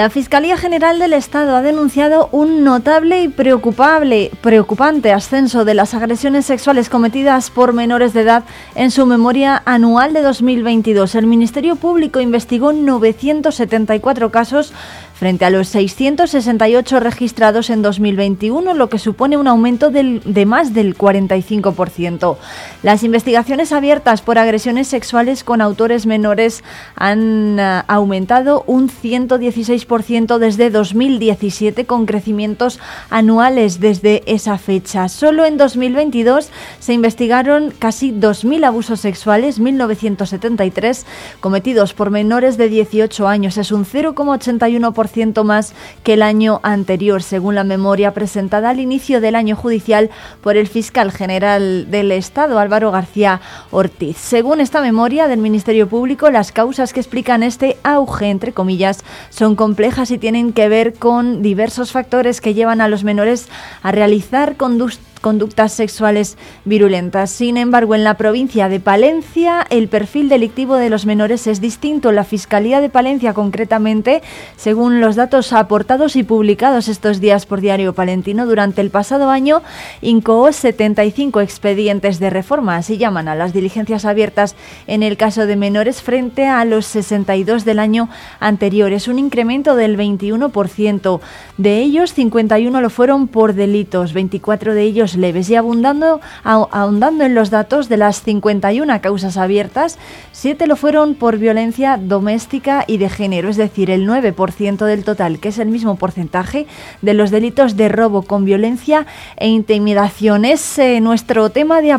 La Fiscalía General del Estado ha denunciado un notable y preocupable, preocupante ascenso de las agresiones sexuales cometidas por menores de edad en su memoria anual de 2022. El Ministerio Público investigó 974 casos frente a los 668 registrados en 2021, lo que supone un aumento de más del 45%. Las investigaciones abiertas por agresiones sexuales con autores menores han uh, aumentado un 116% desde 2017, con crecimientos anuales desde esa fecha. Solo en 2022 se investigaron casi 2.000 abusos sexuales, 1.973 cometidos por menores de 18 años. Es un 0,81% más que el año anterior, según la memoria presentada al inicio del año judicial por el fiscal general del Estado, Álvaro García Ortiz. Según esta memoria del Ministerio Público, las causas que explican este auge, entre comillas, son complejas y tienen que ver con diversos factores que llevan a los menores a realizar conductas conductas sexuales virulentas. Sin embargo, en la provincia de Palencia el perfil delictivo de los menores es distinto. La Fiscalía de Palencia, concretamente, según los datos aportados y publicados estos días por Diario Palentino, durante el pasado año incoó 75 expedientes de reforma, así llaman a las diligencias abiertas en el caso de menores frente a los 62 del año anterior. Es un incremento del 21%. De ellos, 51 lo fueron por delitos, 24 de ellos leves y abundando, ahondando en los datos de las 51 causas abiertas, 7 lo fueron por violencia doméstica y de género, es decir, el 9% del total, que es el mismo porcentaje de los delitos de robo con violencia e intimidación. Es eh, nuestro tema de,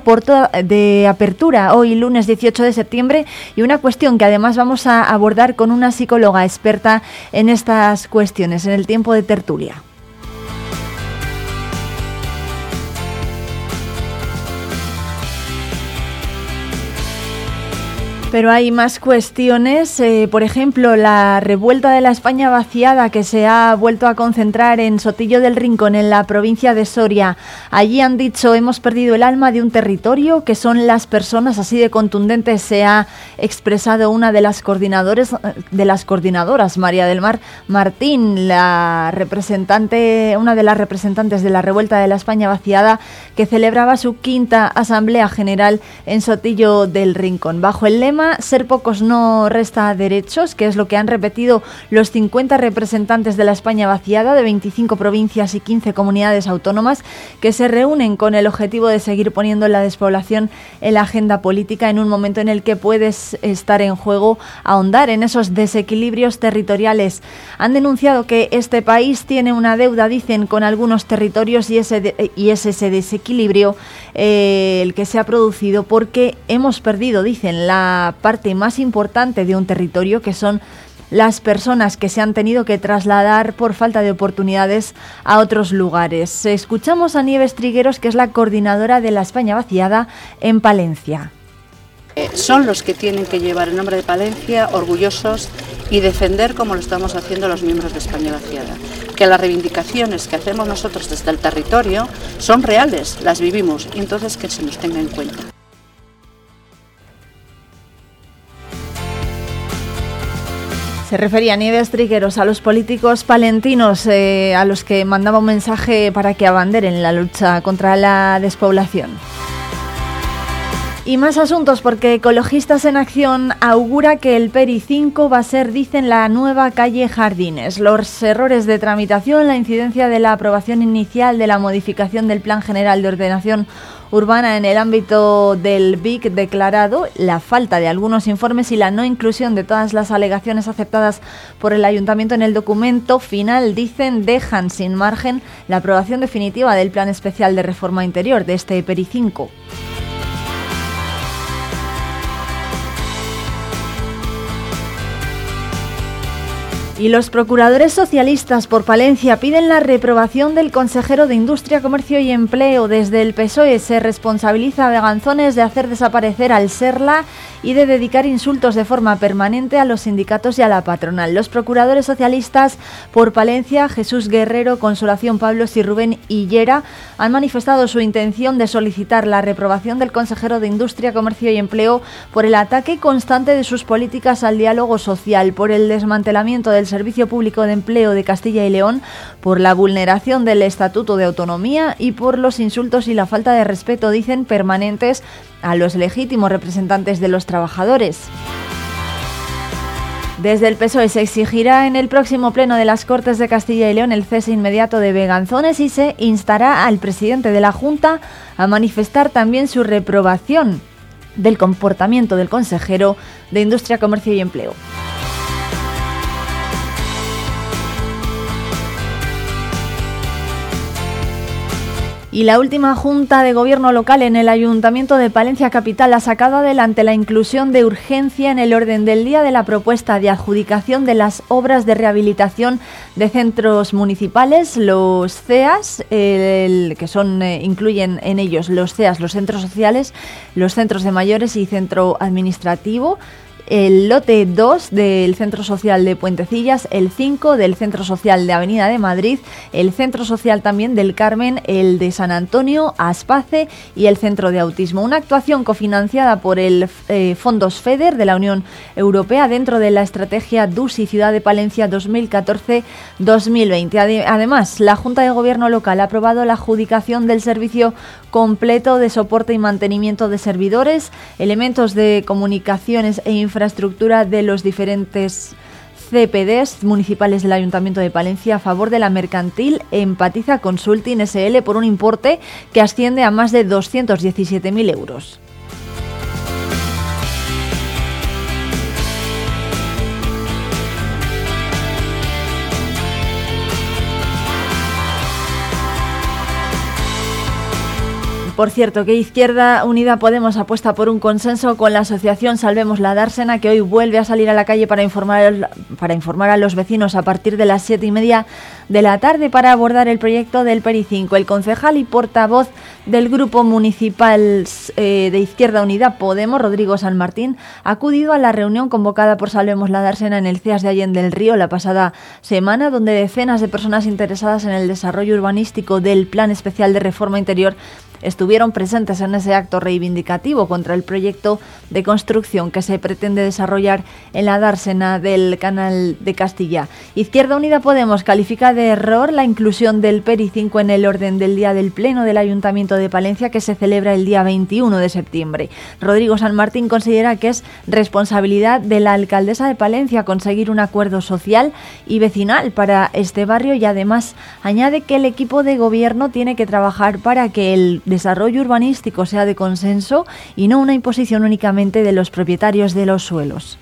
de apertura hoy, lunes 18 de septiembre, y una cuestión que además vamos a abordar con una psicóloga experta en estas cuestiones en el tiempo de tertulia. Pero hay más cuestiones, eh, por ejemplo, la revuelta de la España vaciada que se ha vuelto a concentrar en Sotillo del Rincón, en la provincia de Soria. Allí han dicho, hemos perdido el alma de un territorio, que son las personas, así de contundentes se ha expresado una de las, coordinadores, de las coordinadoras, María del Mar Martín, la representante, una de las representantes de la revuelta de la España vaciada, que celebraba su quinta Asamblea General en Sotillo del Rincón, bajo el lema ser pocos no resta derechos, que es lo que han repetido los 50 representantes de la España vaciada de 25 provincias y 15 comunidades autónomas que se reúnen con el objetivo de seguir poniendo la despoblación en la agenda política en un momento en el que puedes estar en juego ahondar en esos desequilibrios territoriales. Han denunciado que este país tiene una deuda, dicen, con algunos territorios y, ese y es ese desequilibrio eh, el que se ha producido porque hemos perdido, dicen, la parte más importante de un territorio, que son las personas que se han tenido que trasladar por falta de oportunidades a otros lugares. Escuchamos a Nieves Trigueros, que es la coordinadora de la España vaciada en Palencia. Son los que tienen que llevar el nombre de Palencia orgullosos y defender como lo estamos haciendo los miembros de España vaciada. Que las reivindicaciones que hacemos nosotros desde el territorio son reales, las vivimos y entonces que se nos tenga en cuenta. Se refería Nieves Trigueros a los políticos palentinos eh, a los que mandaba un mensaje para que abanderen la lucha contra la despoblación. Y más asuntos porque Ecologistas en Acción augura que el PERI 5 va a ser, dicen, la nueva calle Jardines. Los errores de tramitación, la incidencia de la aprobación inicial de la modificación del Plan General de Ordenación urbana en el ámbito del BIC declarado, la falta de algunos informes y la no inclusión de todas las alegaciones aceptadas por el ayuntamiento en el documento final, dicen, dejan sin margen la aprobación definitiva del Plan Especial de Reforma Interior de este PERI 5. Y los procuradores socialistas por Palencia piden la reprobación del consejero de Industria, Comercio y Empleo. Desde el PSOE se responsabiliza a Beganzones de hacer desaparecer al SERLA y de dedicar insultos de forma permanente a los sindicatos y a la patronal. Los procuradores socialistas por Palencia, Jesús Guerrero, Consolación Pablos y Rubén Hillera, han manifestado su intención de solicitar la reprobación del consejero de Industria, Comercio y Empleo por el ataque constante de sus políticas al diálogo social, por el desmantelamiento del Servicio Público de Empleo de Castilla y León, por la vulneración del Estatuto de Autonomía y por los insultos y la falta de respeto, dicen, permanentes a los legítimos representantes de los trabajadores. Desde el PSOE se exigirá en el próximo pleno de las Cortes de Castilla y León el cese inmediato de Beganzones y se instará al presidente de la Junta a manifestar también su reprobación del comportamiento del consejero de Industria, Comercio y Empleo. Y la última Junta de Gobierno local en el Ayuntamiento de Palencia Capital ha sacado adelante la inclusión de urgencia en el orden del día de la propuesta de adjudicación de las obras de rehabilitación de centros municipales, los CEAS, que son eh, incluyen en ellos los CEAS, los centros sociales, los centros de mayores y centro administrativo el lote 2 del Centro Social de Puentecillas, el 5 del Centro Social de Avenida de Madrid, el Centro Social también del Carmen, el de San Antonio, Aspace y el Centro de Autismo. Una actuación cofinanciada por el eh, Fondos FEDER de la Unión Europea dentro de la estrategia DUSI Ciudad de Palencia 2014-2020. Además, la Junta de Gobierno local ha aprobado la adjudicación del servicio completo de soporte y mantenimiento de servidores, elementos de comunicaciones e infraestructuras infraestructura de los diferentes CPDs municipales del Ayuntamiento de Palencia a favor de la mercantil Empatiza Consulting SL por un importe que asciende a más de 217.000 euros. Por cierto, que Izquierda Unida Podemos apuesta por un consenso con la asociación Salvemos la Dársena, que hoy vuelve a salir a la calle para informar, para informar a los vecinos a partir de las siete y media de la tarde para abordar el proyecto del Peri 5. El concejal y portavoz del Grupo Municipal eh, de Izquierda Unida Podemos, Rodrigo San Martín, ha acudido a la reunión convocada por Salvemos la Dársena en el CEAS de Allende del Río la pasada semana, donde decenas de personas interesadas en el desarrollo urbanístico del Plan Especial de Reforma Interior estuvieron presentes en ese acto reivindicativo contra el proyecto de construcción que se pretende desarrollar en la dársena del Canal de Castilla. Izquierda Unida Podemos califica de error la inclusión del PERI 5 en el orden del día del Pleno del Ayuntamiento de Palencia que se celebra el día 21 de septiembre. Rodrigo San Martín considera que es responsabilidad de la alcaldesa de Palencia conseguir un acuerdo social y vecinal para este barrio y además añade que el equipo de gobierno tiene que trabajar para que el desarrollo urbanístico sea de consenso y no una imposición únicamente de los propietarios de los suelos.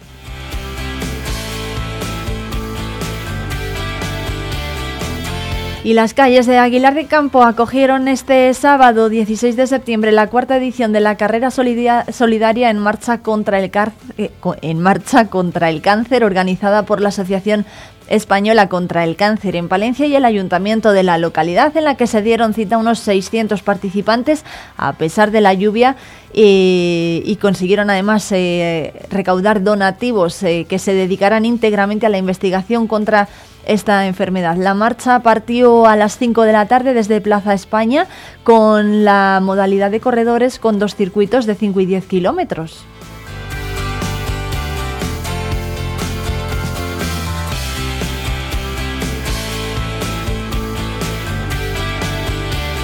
Y las calles de Aguilar de Campo acogieron este sábado 16 de septiembre la cuarta edición de la carrera solidaria en marcha contra el, eh, en marcha contra el cáncer organizada por la Asociación Española contra el Cáncer en Palencia y el ayuntamiento de la localidad en la que se dieron cita unos 600 participantes a pesar de la lluvia y consiguieron además eh, recaudar donativos eh, que se dedicarán íntegramente a la investigación contra esta enfermedad. La marcha partió a las 5 de la tarde desde Plaza España con la modalidad de corredores con dos circuitos de 5 y 10 kilómetros.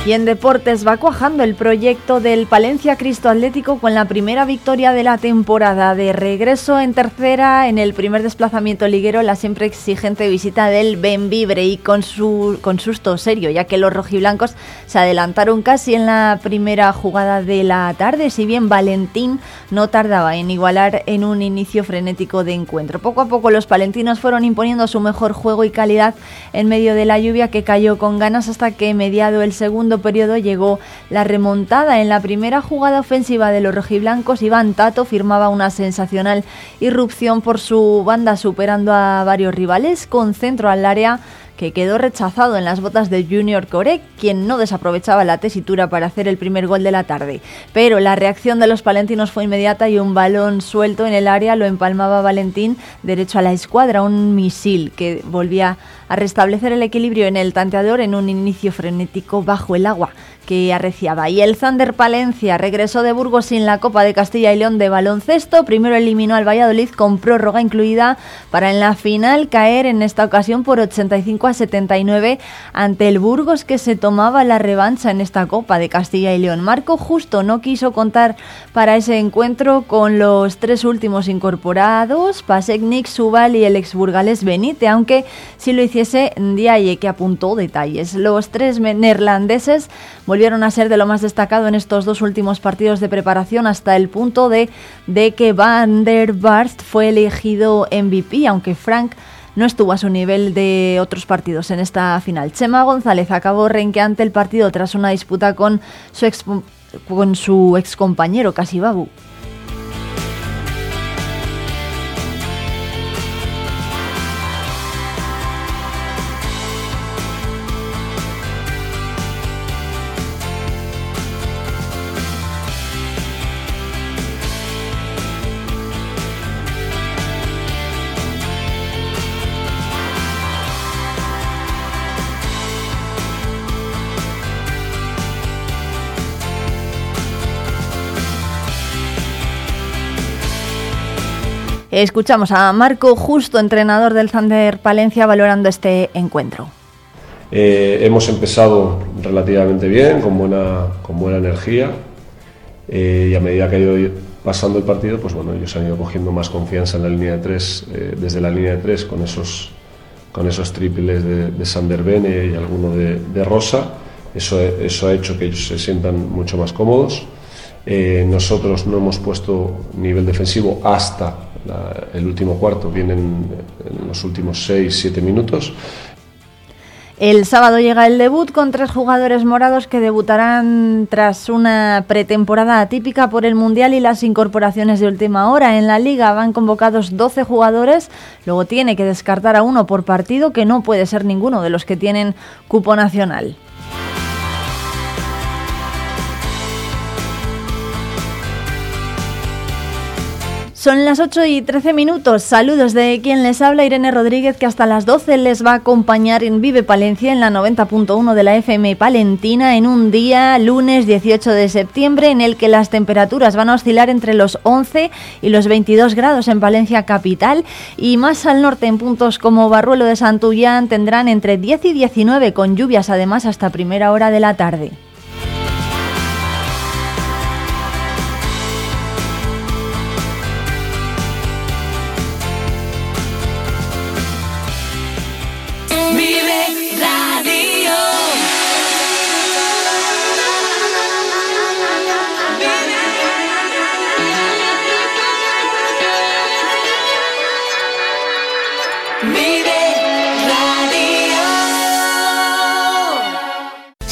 Y en deportes va cuajando el proyecto del Palencia Cristo Atlético con la primera victoria de la temporada. De regreso en tercera, en el primer desplazamiento liguero, la siempre exigente visita del Benvibre y con, su, con susto serio, ya que los rojiblancos se adelantaron casi en la primera jugada de la tarde, si bien Valentín no tardaba en igualar en un inicio frenético de encuentro. Poco a poco los palentinos fueron imponiendo su mejor juego y calidad en medio de la lluvia que cayó con ganas hasta que mediado el segundo periodo llegó la remontada. En la primera jugada ofensiva de los rojiblancos, Iván Tato firmaba una sensacional irrupción por su banda, superando a varios rivales con centro al área que quedó rechazado en las botas de Junior Coré, quien no desaprovechaba la tesitura para hacer el primer gol de la tarde. Pero la reacción de los palentinos fue inmediata y un balón suelto en el área lo empalmaba Valentín derecho a la escuadra, un misil que volvía a restablecer el equilibrio en el tanteador en un inicio frenético bajo el agua que arreciaba. Y el Thunder Palencia regresó de Burgos sin la Copa de Castilla y León de baloncesto. Primero eliminó al Valladolid con prórroga incluida para en la final caer en esta ocasión por 85 a 79 ante el Burgos que se tomaba la revancha en esta Copa de Castilla y León. Marco Justo no quiso contar para ese encuentro con los tres últimos incorporados, Pasek, Nick, Subal y el exburgales Benite, aunque si lo hiciese Diaye que apuntó detalles. Los tres neerlandeses volvieron a ser de lo más destacado en estos dos últimos partidos de preparación hasta el punto de, de que Van der Barst fue elegido MVP, aunque Frank no estuvo a su nivel de otros partidos en esta final. Chema González acabó renqueante el partido tras una disputa con su ex, con su ex compañero Casibabu. Escuchamos a Marco Justo, entrenador del Thunder Palencia, valorando este encuentro. Eh, hemos empezado relativamente bien, con buena, con buena energía, eh, y a medida que ha ido pasando el partido, pues bueno, ellos han ido cogiendo más confianza en la línea de tres, eh, desde la línea de tres, con esos, con esos triples de, de Sander Bene y alguno de, de Rosa. Eso, eso ha hecho que ellos se sientan mucho más cómodos. nosotros no hemos puesto nivel defensivo hasta el último cuarto, vienen en los últimos 6-7 minutos. El sábado llega el debut con tres jugadores morados que debutarán tras una pretemporada atípica por el Mundial y las incorporaciones de última hora. En la liga van convocados 12 jugadores, luego tiene que descartar a uno por partido que no puede ser ninguno de los que tienen cupo nacional. Son las 8 y 13 minutos. Saludos de quien les habla, Irene Rodríguez, que hasta las 12 les va a acompañar en Vive Palencia en la 90.1 de la FM Palentina en un día, lunes 18 de septiembre, en el que las temperaturas van a oscilar entre los 11 y los 22 grados en Palencia capital y más al norte en puntos como Barruelo de Santullán tendrán entre 10 y 19 con lluvias además hasta primera hora de la tarde.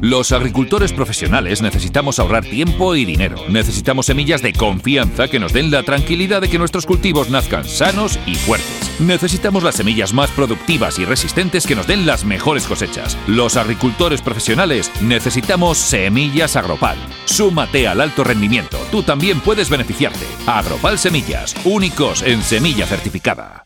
Los agricultores profesionales necesitamos ahorrar tiempo y dinero. Necesitamos semillas de confianza que nos den la tranquilidad de que nuestros cultivos nazcan sanos y fuertes. Necesitamos las semillas más productivas y resistentes que nos den las mejores cosechas. Los agricultores profesionales necesitamos semillas Agropal. Súmate al alto rendimiento. Tú también puedes beneficiarte. Agropal Semillas, únicos en semilla certificada.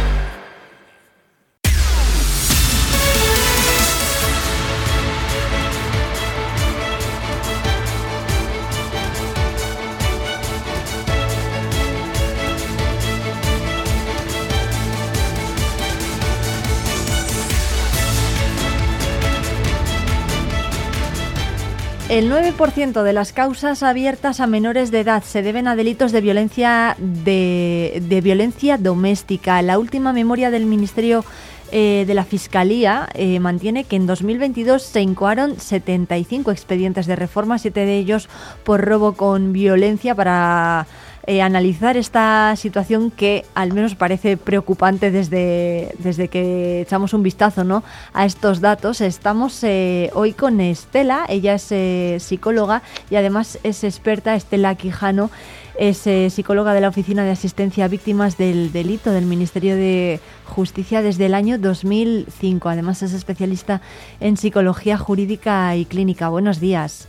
El 9% de las causas abiertas a menores de edad se deben a delitos de violencia de, violencia doméstica. La última memoria del Ministerio eh, de la Fiscalía eh, mantiene que en 2022 se incoaron 75 expedientes de reforma, siete de ellos por robo con violencia para eh, analizar esta situación que al menos parece preocupante desde, desde que echamos un vistazo ¿no? a estos datos. Estamos eh, hoy con Estela, ella es eh, psicóloga y además es experta, Estela Quijano, es psicóloga de la Oficina de Asistencia a Víctimas del Delito del Ministerio de Justicia desde el año 2005. Además es especialista en psicología jurídica y clínica. Buenos días.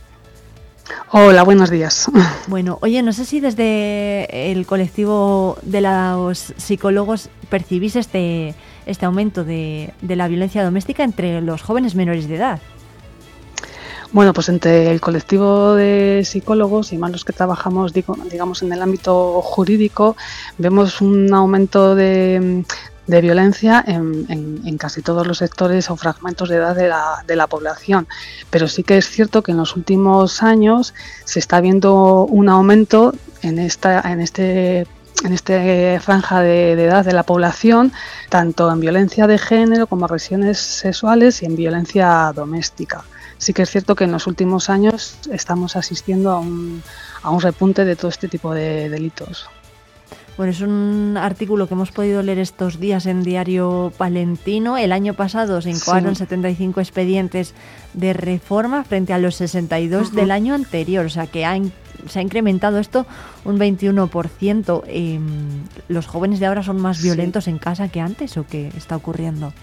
Hola, buenos días. Bueno, oye, no sé si desde el colectivo de los psicólogos percibís este, este aumento de, la violencia doméstica entre los jóvenes menores de edad. Bueno, pues entre el colectivo de psicólogos y más los que trabajamos, digamos, en el ámbito jurídico, vemos un aumento de, de violencia en, casi todos los sectores o fragmentos de edad de la, de la, población. Pero sí que es cierto que en los últimos años se está viendo un aumento en esta, en este en esta franja de, edad de la población, tanto en violencia de género como agresiones sexuales y en violencia doméstica. Sí que es cierto que en los últimos años estamos asistiendo a un, a un repunte de todo este tipo de delitos. Bueno, es un artículo que hemos podido leer estos días en Diario Palentino. El año pasado se incoaron 75 expedientes de reforma frente a los 62 del año anterior, o sea que se ha incrementado esto un 21%. Eh, ¿Los jóvenes de ahora son más violentos en casa que antes o qué está ocurriendo?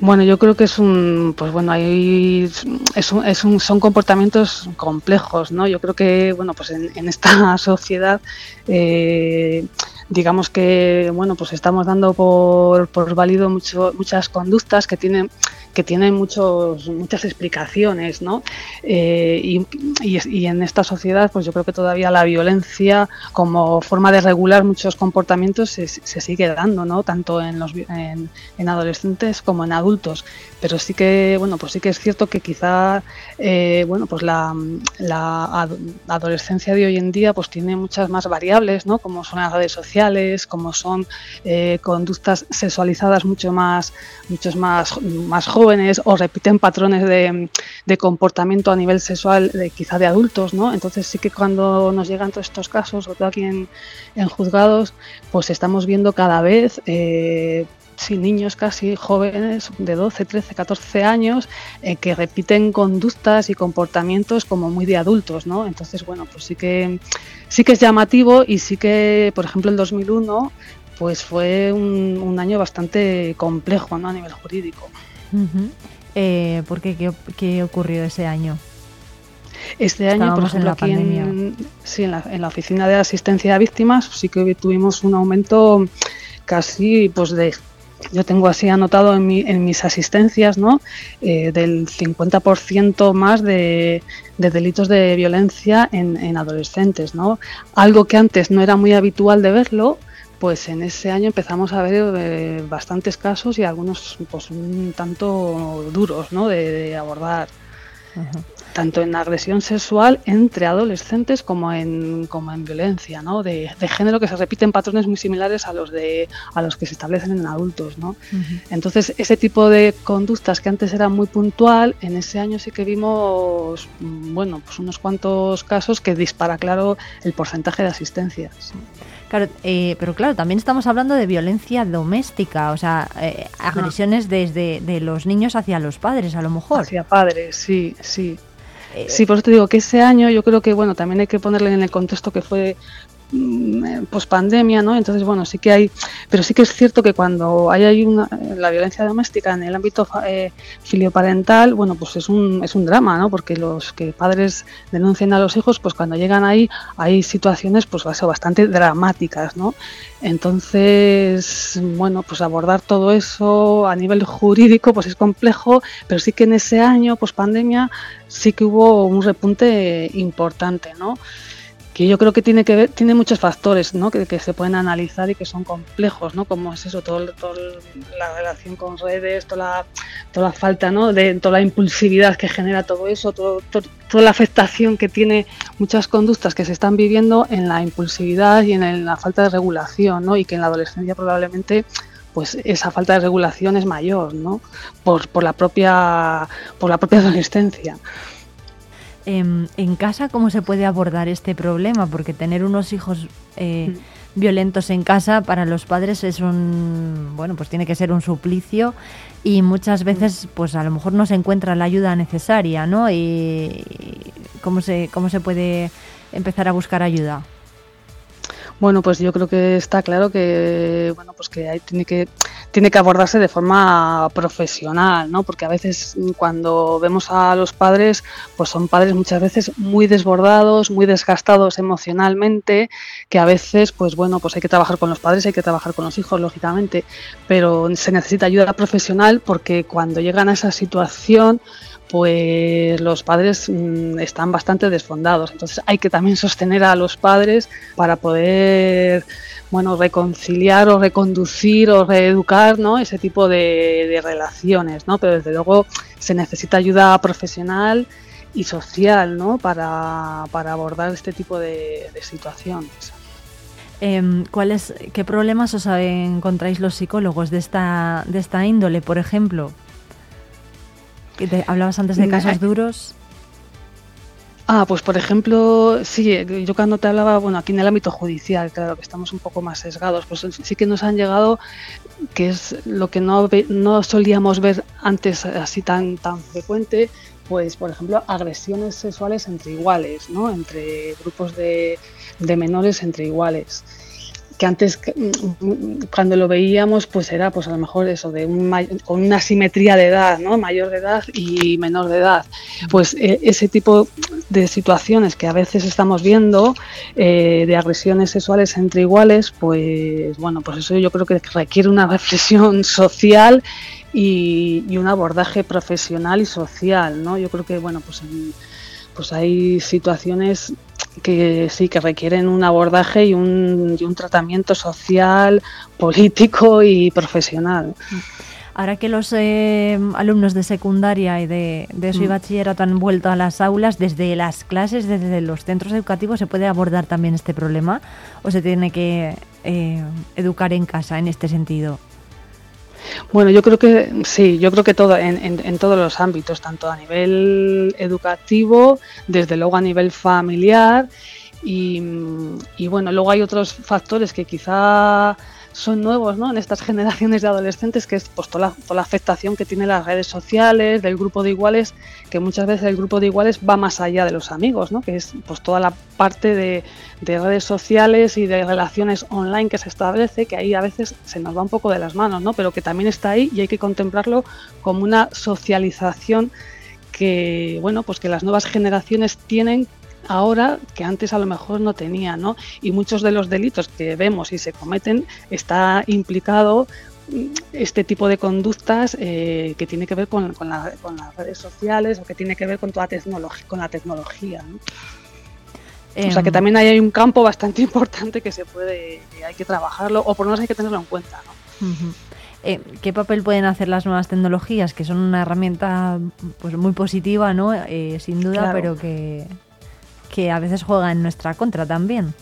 Bueno, yo creo que es un, pues bueno, hay, es un, es un, son comportamientos complejos, ¿no? Yo creo que, bueno, pues en, en esta sociedad, eh, digamos que, bueno, pues estamos dando por, por válido mucho, muchas conductas que tienen que tienen muchos, muchas explicaciones, ¿no? Eh, y, y, en esta sociedad, pues yo creo que todavía la violencia como forma de regular muchos comportamientos se, se sigue dando, ¿no? Tanto en, los, en, en, adolescentes como en adultos. Pero sí que, bueno, pues sí que es cierto que quizá, eh, bueno, pues la, la, adolescencia de hoy en día pues tiene muchas más variables, ¿no? Como son las redes sociales, como son eh, conductas sexualizadas mucho más, muchos más, más jóvenes jóvenes o repiten patrones de, comportamiento a nivel sexual de, quizá de adultos, ¿no? Entonces sí que cuando nos llegan todos estos casos, sobre todo aquí en, juzgados, pues estamos viendo cada vez eh, niños casi jóvenes de 12, 13, 14 años eh, que repiten conductas y comportamientos como muy de adultos, ¿no? Entonces, bueno, pues sí que sí que es llamativo y sí que, por ejemplo, el 2001 pues fue un, año bastante complejo ¿no? a nivel jurídico. Eh, ¿Por qué? qué? ocurrió ese año? Este año, por ejemplo, aquí en, sí, en, la, oficina de asistencia a víctimas sí que tuvimos un aumento casi pues de yo tengo así anotado en, mis asistencias, ¿no? Eh, del 50% más de, delitos de violencia en, en, adolescentes, ¿no? Algo que antes no era muy habitual de verlo, pues en ese año empezamos a ver eh, bastantes casos y algunos pues un tanto duros ¿no? de, abordar. Tanto en agresión sexual entre adolescentes como en, como en violencia ¿no? de, género que se repiten patrones muy similares a los de a los que se establecen en adultos. ¿no? Entonces, ese tipo de conductas que antes era muy puntual, en ese año sí que vimos bueno, pues unos cuantos casos que dispara claro el porcentaje de asistencias. Claro, eh, pero claro, también estamos hablando de violencia doméstica, o sea, eh, agresiones desde de los niños hacia los padres, a lo mejor. Hacia padres, sí, sí. Eh, sí, por eso te digo que ese año yo creo que, bueno, también hay que ponerle en el contexto que fue pospandemia, ¿no? Entonces, bueno, sí que hay, pero sí que es cierto que cuando hay, una, la violencia doméstica en el ámbito eh, filioparental, bueno, pues es un, es un drama, ¿no? Porque los que padres denuncian a los hijos, pues cuando llegan ahí hay situaciones pues bastante dramáticas, ¿no? Entonces, bueno, pues abordar todo eso a nivel jurídico pues es complejo, pero sí que en ese año pospandemia sí que hubo un repunte importante, ¿no? Que yo creo que tiene que ver, tiene muchos factores ¿no? que, se pueden analizar y que son complejos, ¿no? como es eso, todo, la relación con redes, toda la, toda la falta ¿no? de toda la impulsividad que genera todo eso, todo, toda la afectación que tiene muchas conductas que se están viviendo en la impulsividad y en, la falta de regulación, ¿no? y que en la adolescencia probablemente pues esa falta de regulación es mayor, ¿no? Por, por la propia por la propia adolescencia. Em, en casa cómo se puede abordar este problema, porque tener unos hijos eh, mm. violentos en casa para los padres es un, bueno, pues tiene que ser un suplicio y muchas veces, pues a lo mejor no se encuentra la ayuda necesaria, ¿no? Y cómo se, cómo se puede empezar a buscar ayuda. Bueno, pues yo creo que está claro que bueno, pues que hay, tiene que tiene que abordarse de forma profesional, ¿no? Porque a veces cuando vemos a los padres, pues son padres muchas veces muy desbordados, muy desgastados emocionalmente, que a veces, pues bueno, pues hay que trabajar con los padres, hay que trabajar con los hijos, lógicamente, pero se necesita ayuda profesional porque cuando llegan a esa situación, pues los padres mm, están bastante desfondados. Entonces hay que también sostener a los padres para poder bueno, reconciliar o reconducir o reeducar ¿no? ese tipo de, relaciones, ¿no? Pero desde luego se necesita ayuda profesional y social ¿no? para, abordar este tipo de, situaciones. ¿cuáles, ¿Qué problemas os encontráis los psicólogos de esta, de esta índole, por ejemplo? Hablabas antes de casos duros. Ah, pues por ejemplo, sí, yo cuando te hablaba, bueno, aquí en el ámbito judicial, claro que estamos un poco más sesgados, pues sí que nos han llegado, que es lo que no, no solíamos ver antes así tan, tan frecuente, pues por ejemplo, agresiones sexuales entre iguales, ¿no? Entre grupos de, de menores entre iguales que antes mm, cuando lo veíamos pues era pues a lo mejor eso de un con una simetría de edad no mayor de edad y menor de edad. Pues e, ese tipo de situaciones que a veces estamos viendo eh, de agresiones sexuales entre iguales pues bueno pues eso yo creo que requiere una reflexión social y, un abordaje profesional y social no yo creo que bueno pues pues hay situaciones que sí, que requieren un abordaje y un, y un tratamiento social, político y profesional. Ahora que los eh, alumnos de secundaria y de, de eso y mm. bachillerato han vuelto a las aulas, desde las clases, desde los centros educativos, ¿se puede abordar también este problema o se tiene que eh, educar en casa en este sentido? Bueno, yo creo que sí, yo creo que todo en, todos los ámbitos, tanto a nivel educativo, desde luego a nivel familiar y, y bueno, luego hay otros factores que quizá son nuevos ¿no? en estas generaciones de adolescentes, que es pues, toda, la, afectación que tienen las redes sociales, del grupo de iguales, que muchas veces el grupo de iguales va más allá de los amigos, ¿no? que es pues, toda la parte de, redes sociales y de relaciones online que se establece, que ahí a veces se nos va un poco de las manos, ¿no? pero que también está ahí y hay que contemplarlo como una socialización que bueno pues que las nuevas generaciones tienen ahora que antes a lo mejor no tenía, ¿no? Y muchos de los delitos que vemos y se cometen está implicado mm, este tipo de conductas eh, que tiene que ver con, las redes sociales o que tiene que ver con toda tecnología, con la tecnología. ¿no? o sea que em. también hay un campo bastante importante que se puede, hay que trabajarlo o por lo menos hay que tenerlo en cuenta. ¿no? Eh, ¿Qué papel pueden hacer las nuevas tecnologías, que son una herramienta pues muy positiva, ¿no? Eh, sin duda, pero que, que a veces juega en nuestra contra también.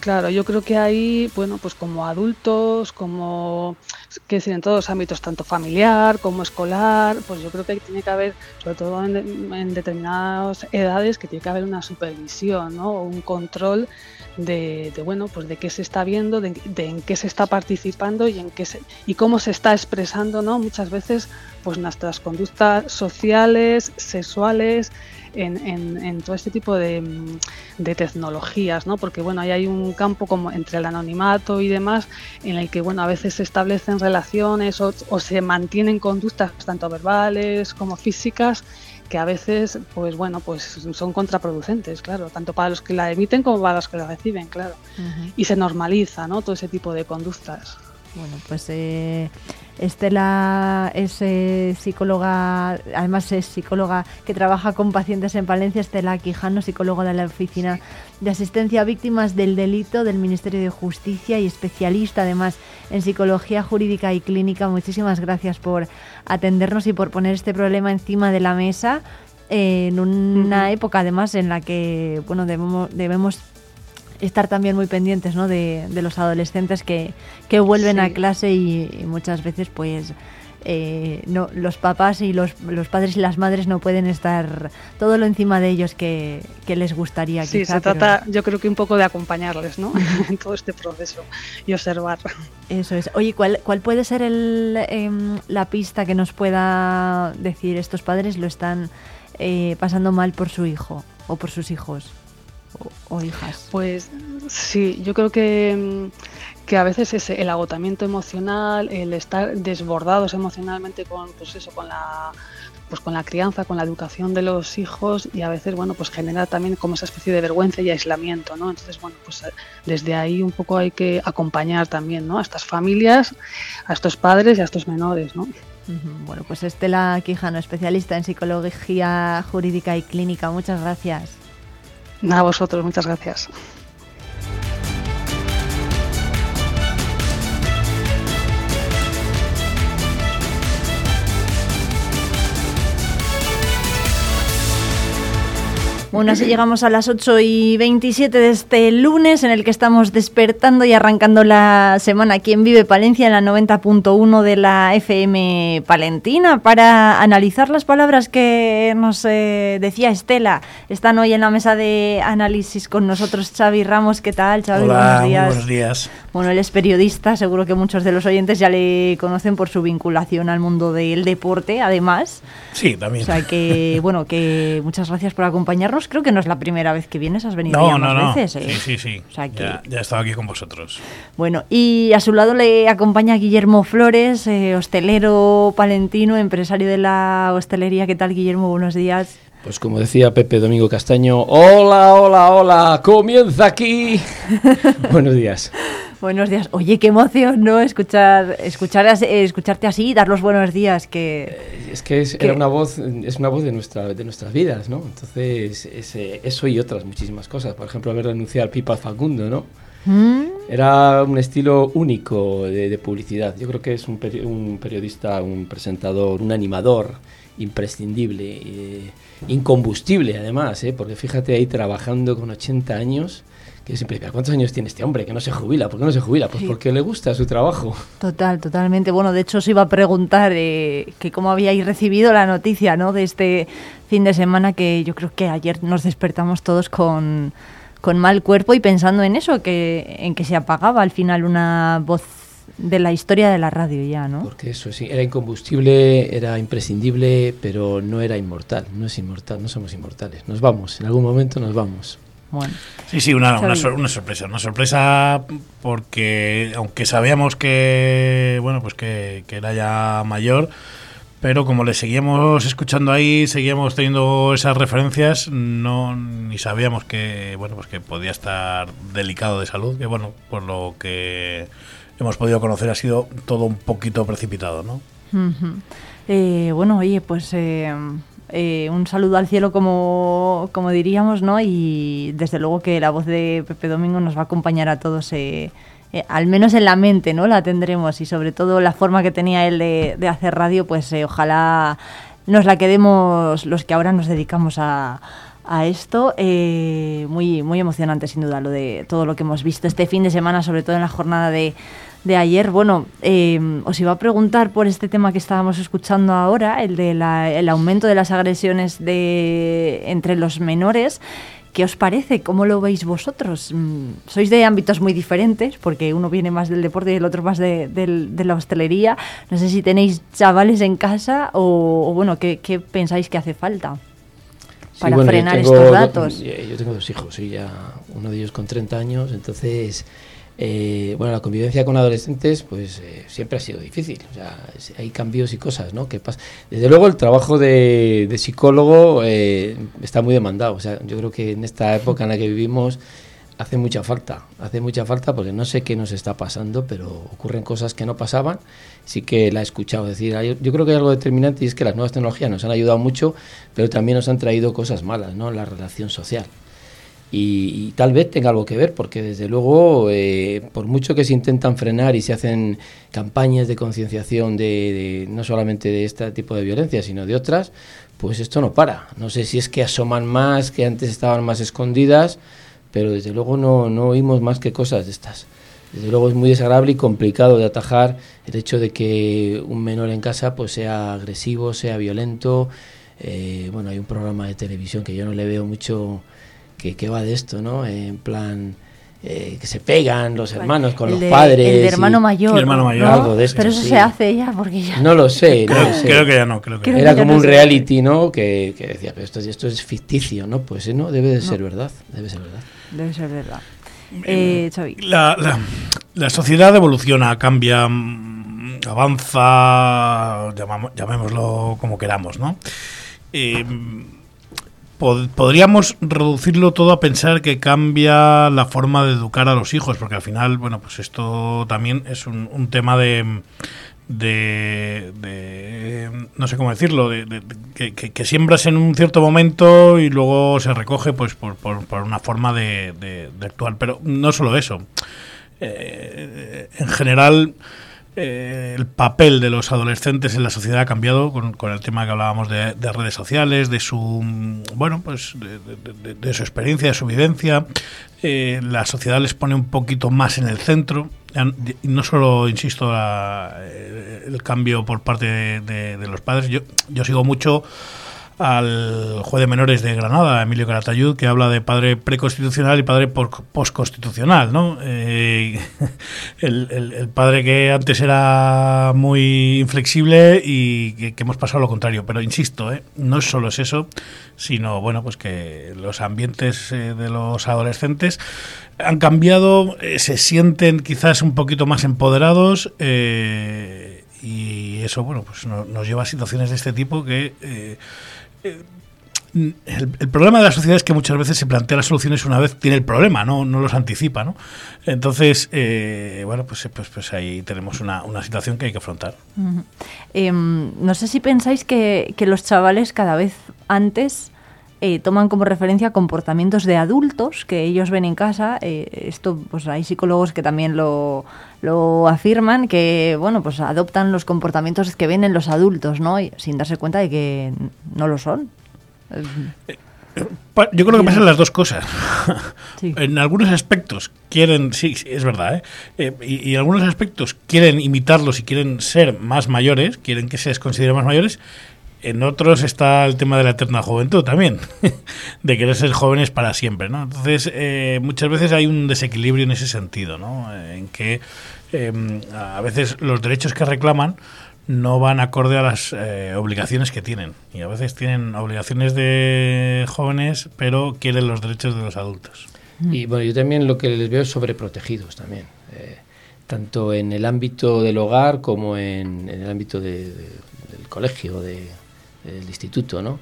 Claro, yo creo que ahí, bueno, pues como adultos, como que en todos los ámbitos, tanto familiar como escolar, pues yo creo que tiene que haber, sobre todo en, determinadas edades, que tiene que haber una supervisión, ¿no? un control de, bueno, pues de qué se está viendo, de, en qué se está participando y en qué se, y cómo se está expresando, ¿no? Muchas veces, pues nuestras conductas sociales, sexuales, en, todo este tipo de, tecnologías, ¿no? Porque bueno, ahí hay un campo como entre el anonimato y demás, en el que bueno, a veces se establecen relaciones o, se mantienen conductas tanto verbales como físicas que a veces, pues bueno, pues son contraproducentes, claro, tanto para los que la emiten como para los que la reciben, claro. Y se normaliza, ¿no? Todo ese tipo de conductas. Bueno, pues eh, Estela es eh, psicóloga, además es psicóloga que trabaja con pacientes en Palencia. Estela Quijano, psicóloga de la Oficina de Asistencia a Víctimas del Delito del Ministerio de Justicia y especialista además en psicología jurídica y clínica. Muchísimas gracias por atendernos y por poner este problema encima de la mesa en una época además en la que bueno debemos, debemos estar también muy pendientes ¿no? de, los adolescentes que, que vuelven a clase y, muchas veces pues eh, no, los papás y los, los, padres y las madres no pueden estar todo lo encima de ellos que, les gustaría. Sí, se trata yo creo que un poco de acompañarles ¿no? en todo este proceso y observar. Eso es. Oye, ¿cuál, cuál puede ser el, em, la pista que nos pueda decir estos padres lo están eh, pasando mal por su hijo o por sus hijos? O, hijas? Pues sí, yo creo que, que a veces es el agotamiento emocional, el estar desbordados emocionalmente con, pues eso, con la pues con la crianza, con la educación de los hijos y a veces, bueno, pues genera también como esa especie de vergüenza y aislamiento, ¿no? Entonces, bueno, pues desde ahí un poco hay que acompañar también, ¿no? A estas familias, a estos padres y a estos menores, ¿no? Bueno, pues Estela Quijano, especialista en psicología jurídica y clínica, muchas gracias. A vosotros, muchas gracias. Bueno, así llegamos a las 8 y 27 de este lunes en el que estamos despertando y arrancando la semana aquí en Vive Palencia en la 90.1 de la FM Palentina para analizar las palabras que nos eh, decía Estela. Están hoy en la mesa de análisis con nosotros Xavi Ramos. ¿Qué tal, Xavi? Hola, buenos días. buenos días. Bueno, él es periodista, seguro que muchos de los oyentes ya le conocen por su vinculación al mundo del deporte, además. Sí, también. O sea que, bueno, que muchas gracias por acompañarnos creo que no es la primera vez que vienes, has venido ya más veces. ¿eh? Sí, sí, sí. ya, he estado aquí con vosotros. Bueno, y a su lado le acompaña Guillermo Flores, eh, hostelero palentino, empresario de la hostelería. ¿Qué tal, Guillermo? Buenos días. Pues como decía Pepe Domingo Castaño, hola, hola, hola, comienza aquí. Buenos días. Buenos días. Oye, qué emoción, ¿no? Escuchar, escuchar, escucharte así, dar los buenos días. Que, eh, es que es, era una voz, es una voz de, nuestra, de nuestras vidas, ¿no? Entonces, eh, eso y otras muchísimas cosas. Por ejemplo, haber renunciado al Pipa Facundo, ¿no? ¿Mm? Era un estilo único de, publicidad. Yo creo que es un, un, periodista, un presentador, un animador imprescindible, eh, incombustible además, ¿eh? porque fíjate ahí trabajando con 80 años que siempre ¿cuántos años tiene este hombre que no se jubila? ¿Por qué no se jubila? Pues porque le gusta su trabajo. Total, totalmente. Bueno, de hecho os iba a preguntar eh, que cómo habíais recibido la noticia ¿no? de este fin de semana que yo creo que ayer nos despertamos todos con, con mal cuerpo y pensando en eso, que, en que se apagaba al final una voz de la historia de la radio ya, ¿no? Porque eso sí, era incombustible, era imprescindible, pero no era inmortal, no es inmortal, no somos inmortales. Nos vamos, en algún momento nos vamos. Sí, sí, una, una, sorpresa. Una sorpresa porque, aunque sabíamos que, bueno, pues que, era ya mayor, pero como le seguíamos escuchando ahí, seguíamos teniendo esas referencias, no ni sabíamos que, bueno, pues que podía estar delicado de salud, que bueno, por lo que hemos podido conocer ha sido todo un poquito precipitado, ¿no? Eh, bueno, oye, pues... Eh eh, un saludo al cielo como, como, diríamos, ¿no? Y desde luego que la voz de Pepe Domingo nos va a acompañar a todos, eh, eh, al menos en la mente, ¿no? La tendremos y sobre todo la forma que tenía él de, hacer radio, pues ojalá nos la quedemos los que ahora nos dedicamos a, a esto. Eh, muy, muy emocionante, sin duda, lo de todo lo que hemos visto este fin de semana, sobre todo en la jornada de, de ayer. Bueno, eh, os iba a preguntar por este tema que estábamos escuchando ahora, el del el aumento de las agresiones de, entre los menores. ¿Qué os parece? ¿Cómo lo veis vosotros? Mm, sois de ámbitos muy diferentes, porque uno viene más del deporte y el otro más de, la hostelería. No sé si tenéis chavales en casa o, bueno, ¿qué, pensáis que hace falta para frenar estos datos? yo tengo dos hijos, y ya uno de ellos con 30 años, entonces eh, bueno, la convivencia con adolescentes pues eh, siempre ha sido difícil. O sea, hay cambios y cosas, ¿no? Que pasa. Desde luego el trabajo de, psicólogo eh, está muy demandado. O sea, yo creo que en esta época en la que vivimos hace mucha falta. Hace mucha falta porque no sé qué nos está pasando, pero ocurren cosas que no pasaban. Sí que la he escuchado decir. Yo creo que hay algo determinante y es que las nuevas tecnologías nos han ayudado mucho, pero también nos han traído cosas malas, ¿no? La relación social. Y, tal vez tenga algo que ver, porque desde luego, eh, por mucho que se intentan frenar y se hacen campañas de concienciación de, no solamente de este tipo de violencia, sino de otras, pues esto no para. No sé si es que asoman más, que antes estaban más escondidas, pero desde luego no, no oímos más que cosas de estas. Desde luego es muy desagradable y complicado de atajar el hecho de que un menor en casa pues sea agresivo, sea violento. Eh, bueno, hay un programa de televisión que yo no le veo mucho que, va de esto, ¿no? En plan... Eh, que se pegan los hermanos con los padres. El de hermano mayor. El hermano mayor. Algo de esto, Pero eso se hace ya, porque ya. No lo sé, no sé. Creo que ya no. Creo que Era como un reality, ¿no? Que, que, decía, pero esto, esto es ficticio, ¿no? Pues no, debe de ser verdad. Debe ser verdad. Debe ser verdad. Eh, La, la, la, sociedad evoluciona, cambia, mm, avanza, llamémoslo como queramos, ¿no? Eh, podríamos reducirlo todo a pensar que cambia la forma de educar a los hijos, porque al final, bueno, pues esto también es un, tema de, de, no sé cómo decirlo, de, que, siembras en un cierto momento y luego se recoge pues por, por, una forma de, actuar. Pero no solo eso. Eh, en general eh, el papel de los adolescentes en la sociedad ha cambiado con, el tema que hablábamos de, redes sociales, de su bueno, pues de, su experiencia, de su vivencia. Eh, la sociedad les pone un poquito más en el centro. No solo, insisto, el cambio por parte de, los padres. Yo, yo sigo mucho al juez de menores de Granada, Emilio Caratayud, que habla de padre preconstitucional y padre postconstitucional, ¿no? Eh, el, padre que antes era muy inflexible y que, hemos pasado lo contrario. Pero insisto, ¿eh? no solo es eso, sino bueno, pues que los ambientes eh, de los adolescentes han cambiado, se sienten quizás un poquito más empoderados y eso, bueno, pues nos lleva a situaciones de este tipo que el, problema de la sociedad es que muchas veces se plantea las soluciones una vez tiene el problema, no, no los anticipa, ¿no? Entonces, eh, bueno, pues, pues, pues ahí tenemos una, situación que hay que afrontar. Em, no sé si pensáis que, los chavales cada vez antes eh, toman como referencia comportamientos de adultos que ellos ven en casa. Eh, esto, pues hay psicólogos que también lo, lo afirman, que, bueno, pues adoptan los comportamientos que ven en los adultos, ¿no? sin darse cuenta de que no lo son. Yo creo que pasan las dos cosas. en algunos aspectos quieren, sí, es verdad, ¿eh? Eh, y, en algunos aspectos quieren imitarlos y quieren ser más mayores, quieren que se les considere más mayores. En otros está el tema de la eterna juventud también, de querer ser jóvenes para siempre, ¿no? Entonces, eh, muchas veces hay un desequilibrio en ese sentido, ¿no? En que a veces los derechos que reclaman no van acorde a las eh, obligaciones que tienen. Y a veces tienen obligaciones de jóvenes, pero quieren los derechos de los adultos. Y bueno, yo también lo que les veo es sobreprotegidos también. Eh, tanto en el ámbito del hogar como en, el ámbito del colegio, de, del instituto, ¿no?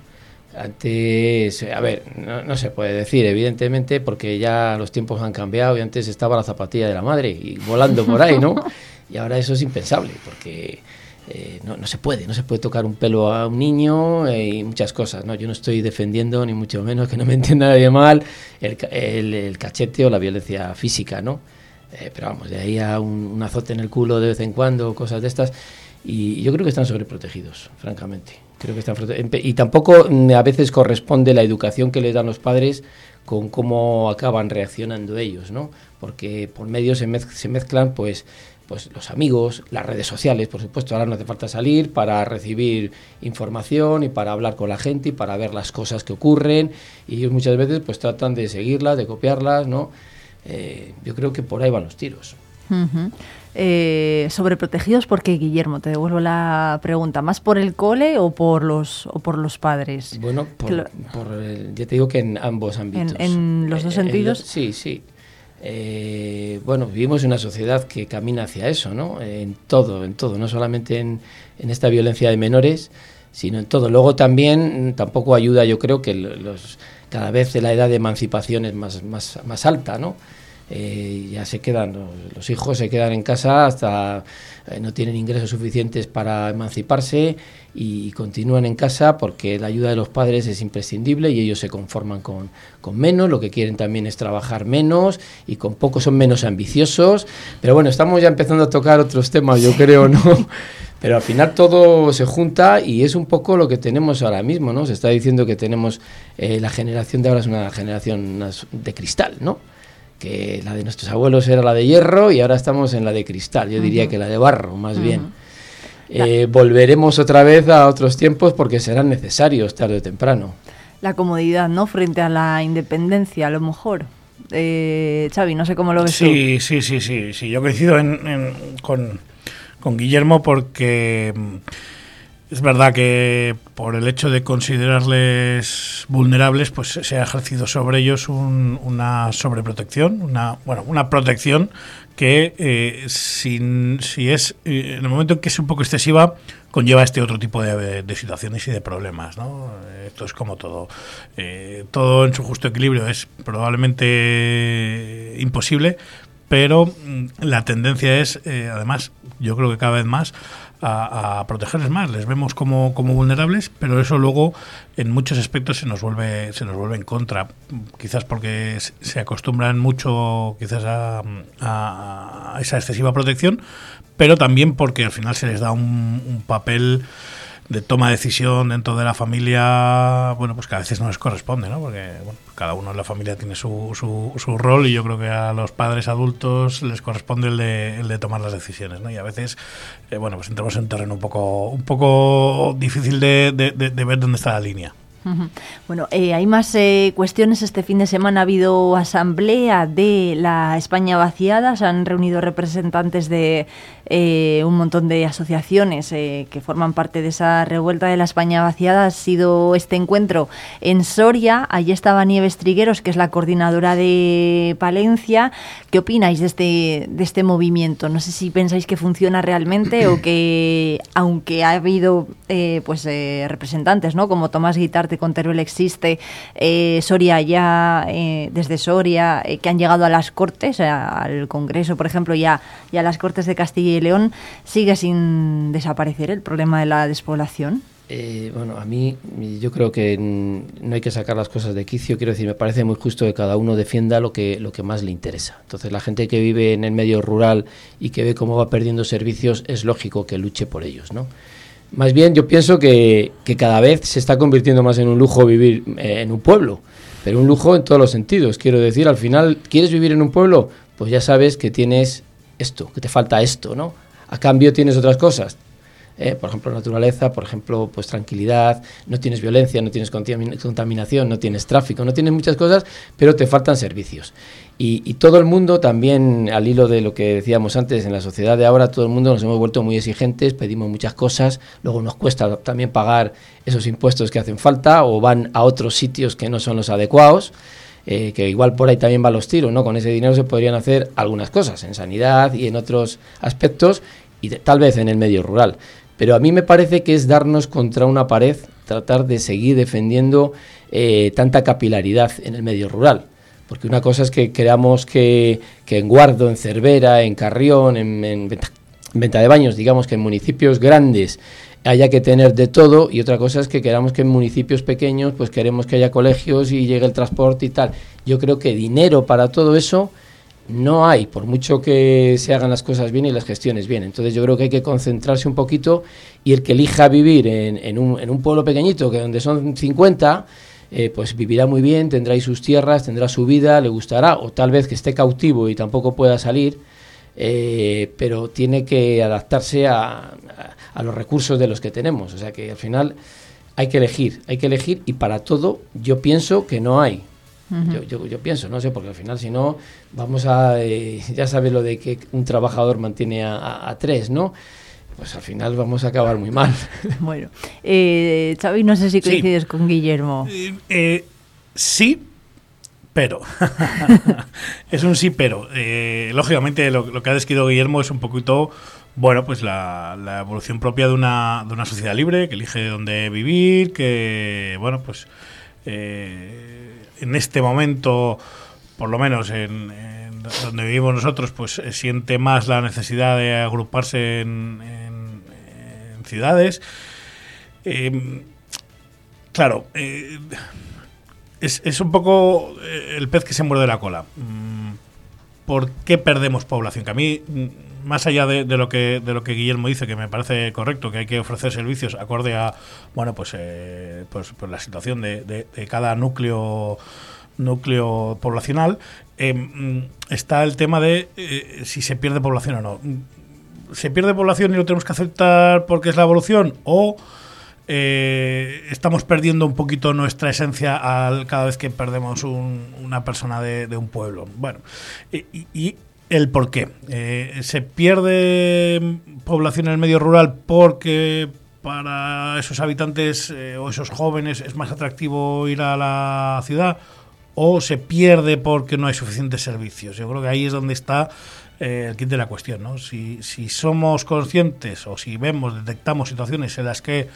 Antes, a ver, no, no, se puede decir, evidentemente, porque ya los tiempos han cambiado y antes estaba la zapatilla de la madre y volando por ahí, ¿no? Y ahora eso es impensable, porque eh, no, no, se puede, no se puede tocar un pelo a un niño eh, y muchas cosas. ¿no? Yo no estoy defendiendo, ni mucho menos, que no me entienda nadie mal, el, el, cachete o la violencia física, ¿no? Eh, pero vamos, de ahí a un, azote en el culo de vez en cuando, cosas de estas, y yo creo que están sobreprotegidos, francamente. Y tampoco mm, a veces corresponde la educación que les dan los padres con cómo acaban reaccionando ellos, ¿no? Porque por medio se, se mezclan, pues, pues los amigos, las redes sociales, por supuesto, ahora no hace falta salir para recibir información y para hablar con la gente y para ver las cosas que ocurren y ellos muchas veces pues tratan de seguirlas, de copiarlas, ¿no? Eh, yo creo que por ahí van los tiros. Eh, sobreprotegidos porque Guillermo te devuelvo la pregunta más por el cole o por los o por los padres bueno por, ya te digo que en ambos ámbitos. En, los dos eh, sentidos. sí sí. Eh, bueno vivimos en una sociedad que camina hacia eso no en todo en todo no solamente en, en esta violencia de menores sino en todo. Luego también tampoco ayuda yo creo que los cada vez la edad de emancipación es más más más alta no eh, ya se quedan, los, hijos se quedan en casa hasta eh, no tienen ingresos suficientes para emanciparse y, continúan en casa porque la ayuda de los padres es imprescindible y ellos se conforman con, con, menos, lo que quieren también es trabajar menos y con poco son menos ambiciosos. Pero bueno, estamos ya empezando a tocar otros temas, yo creo, ¿no? Pero al final todo se junta y es un poco lo que tenemos ahora mismo, ¿no? Se está diciendo que tenemos, eh, la generación de ahora es una generación de cristal, ¿no? Que la de nuestros abuelos era la de hierro y ahora estamos en la de cristal, yo diría que la de barro, más bien. Eh, volveremos otra vez a otros tiempos porque serán necesarios tarde o temprano. La comodidad, ¿no? Frente a la independencia, a lo mejor. Eh, Xavi, no sé cómo lo ves sí, Sí, sí, sí, sí. Yo coincido con, con Guillermo porque es verdad que por el hecho de considerarles vulnerables, pues se ha ejercido sobre ellos una sobreprotección, una bueno, una protección que eh, sin, si es eh, en el momento en que es un poco excesiva conlleva este otro tipo de, situaciones y de problemas, ¿no? Esto es como todo, eh, todo en su justo equilibrio es probablemente imposible, pero mm, la tendencia es, además, yo creo que cada vez más a, protegerles más. Les vemos como, como, vulnerables, pero eso luego en muchos aspectos se nos vuelve se nos vuelve en contra. Quizás porque se acostumbran mucho quizás a, a esa excesiva protección, pero también porque al final se les da un, un papel de toma de decisión dentro de la familia, bueno, pues que a veces no les corresponde, ¿no? Porque bueno, cada uno en la familia tiene su, su, su, rol y yo creo que a los padres adultos les corresponde el de, el de tomar las decisiones, ¿no? Y a veces, eh, bueno, pues entramos en un terreno un poco, un poco difícil de, de ver dónde está la línea. Bueno, eh, hay más eh, cuestiones. Este fin de semana ha habido asamblea de la España vaciada. Se han reunido representantes de eh, un montón de asociaciones que forman parte de esa revuelta de la España vaciada. Ha sido este encuentro en Soria. Allí estaba Nieves Trigueros, que es la coordinadora de Palencia. ¿Qué opináis de este, de este movimiento? No sé si pensáis que funciona realmente o que, aunque ha habido pues representantes, ¿no? Como Tomás Guitarte con Teruel existe, eh, Soria ya, eh, desde Soria, eh, que han llegado a las Cortes, al Congreso, por ejemplo, ya, y a las Cortes de Castilla y León, sigue sin desaparecer el problema de la despoblación. bueno, a mí yo creo que no hay que sacar las cosas de quicio. Quiero decir, me parece muy justo que cada uno defienda lo que, lo que más le interesa. Entonces, la gente que vive en el medio rural y que ve cómo va perdiendo servicios, es lógico que luche por ellos, ¿no? Más bien yo pienso que, cada vez se está convirtiendo más en un lujo vivir eh, en un pueblo, pero un lujo en todos los sentidos. Quiero decir, al final, ¿quieres vivir en un pueblo? Pues ya sabes que tienes esto, que te falta esto, ¿no? A cambio tienes otras cosas. ¿eh? por ejemplo, naturaleza, por ejemplo, pues tranquilidad, no tienes violencia, no tienes contaminación, no tienes tráfico, no tienes muchas cosas, pero te faltan servicios. Y, todo el mundo también, al hilo de lo que decíamos antes, en la sociedad de ahora todo el mundo nos hemos vuelto muy exigentes, pedimos muchas cosas, luego nos cuesta también pagar esos impuestos que hacen falta o van a otros sitios que no son los adecuados. Eh, que igual por ahí también va los tiros, ¿no? Con ese dinero se podrían hacer algunas cosas, en sanidad y en otros aspectos, y tal vez en el medio rural. Pero a mí me parece que es darnos contra una pared, tratar de seguir defendiendo eh, tanta capilaridad en el medio rural. Porque una cosa es que creamos que, en Guardo, en Cervera, en Carrión, en, en Venta de Baños, digamos que en municipios grandes haya que tener de todo y otra cosa es que queramos que en municipios pequeños pues queremos que haya colegios y llegue el transporte y tal. Yo creo que dinero para todo eso no hay, por mucho que se hagan las cosas bien y las gestiones bien. Entonces yo creo que hay que concentrarse un poquito y el que elija vivir en, un, en un, pueblo pequeñito, que donde son 50, eh, pues vivirá muy bien, tendrá ahí sus tierras, tendrá su vida, le gustará, o tal vez que esté cautivo y tampoco pueda salir, eh, pero tiene que adaptarse a, a los recursos de los que tenemos. O sea que al final hay que elegir, hay que elegir y para todo yo pienso que no hay yo, yo, pienso, no sé, porque al final si no, vamos a, eh, ya sabes lo de que un trabajador mantiene a, tres, ¿no? Pues al final vamos a acabar muy mal. Bueno, eh, Xavi, no sé si coincides con Guillermo. Eh, eh, sí, pero. es un sí, pero. lógicamente, lo, que ha descrito Guillermo es un poquito, bueno, pues la, la, evolución propia de una, de una sociedad libre, que elige dónde vivir, que, bueno, pues. Eh, en este momento, por lo menos en, donde vivimos nosotros, pues eh, siente más la necesidad de agruparse en, ciudades. Em, claro, eh, es, un poco eh, el pez que se muerde la cola. Mm, ¿Por qué perdemos población? Que a mí, mm, más allá de, lo que de lo que Guillermo dice, que me parece correcto, que hay que ofrecer servicios acorde a bueno pues, pues, pues, la situación de, cada núcleo núcleo poblacional, mm, está el tema de eh, si se pierde población o no. ¿Se pierde población y lo tenemos que aceptar porque es la evolución? ¿O eh, estamos perdiendo un poquito nuestra esencia al, cada vez que perdemos una persona de, un pueblo? Bueno, y, el por qué. Eh, ¿Se pierde población en el medio rural porque para esos habitantes o esos jóvenes es más atractivo ir a la ciudad? o se pierde porque no hay suficientes servicios. Yo creo que ahí es donde está eh, el kit de la cuestión. ¿no? Si, si, somos conscientes o si vemos, detectamos situaciones en las que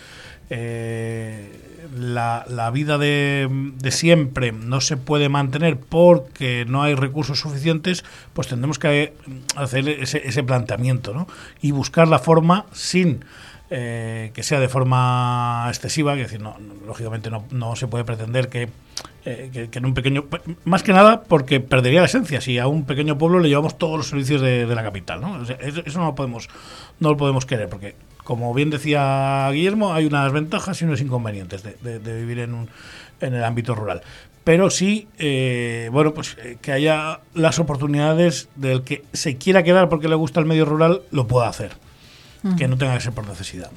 eh, la, la, vida de, de, siempre no se puede mantener porque no hay recursos suficientes, pues tendremos que hacer ese, ese planteamiento ¿no? y buscar la forma sin eh, que sea de forma excesiva, es decir, no, lógicamente no, se puede pretender que, eh, que, en un pequeño... Más que nada porque perdería la esencia si a un pequeño pueblo le llevamos todos los servicios de, la capital. ¿no? eso no lo, podemos, no lo podemos querer porque, como bien decía Guillermo, hay unas ventajas y unos inconvenientes de, vivir en, un, en el ámbito rural pero sí, eh, bueno, pues que haya las oportunidades del que se quiera quedar porque le gusta el medio rural, lo pueda hacer que no tenga que ser por necesidad.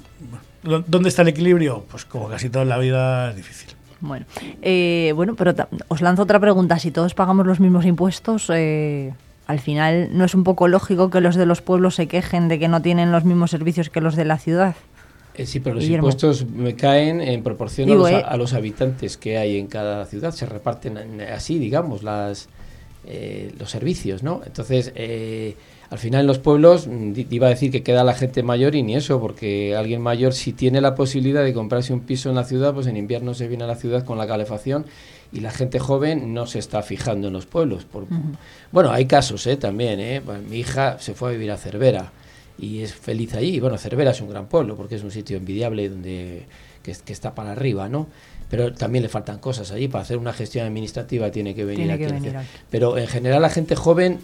¿Dónde está el equilibrio? Pues como casi todo en la vida es difícil. Bueno, eh, bueno, pero os lanzo otra pregunta. Si todos pagamos los mismos impuestos, eh, al final no es un poco lógico que los de los pueblos se quejen de que no tienen los mismos servicios que los de la ciudad. Eh, sí, pero los impuestos me caen en proporción a, los, a, los, habitantes que hay en cada ciudad. Se reparten así, digamos, las, los servicios, ¿no? Entonces, al final en los pueblos mm, iba a decir que queda la gente mayor y ni eso, porque alguien mayor si tiene la posibilidad de comprarse un piso en la ciudad, pues en invierno se viene a la ciudad con la calefacción y la gente joven no se está fijando en los pueblos. Por, Bueno, hay casos ¿eh? también. ¿eh? mi hija se fue a vivir a Cervera y es feliz allí. Bueno, Cervera es un gran pueblo porque es un sitio envidiable donde que, está para arriba, ¿no? Pero también le faltan cosas allí. Para hacer una gestión administrativa tiene que venir, aquí. Pero en general la gente joven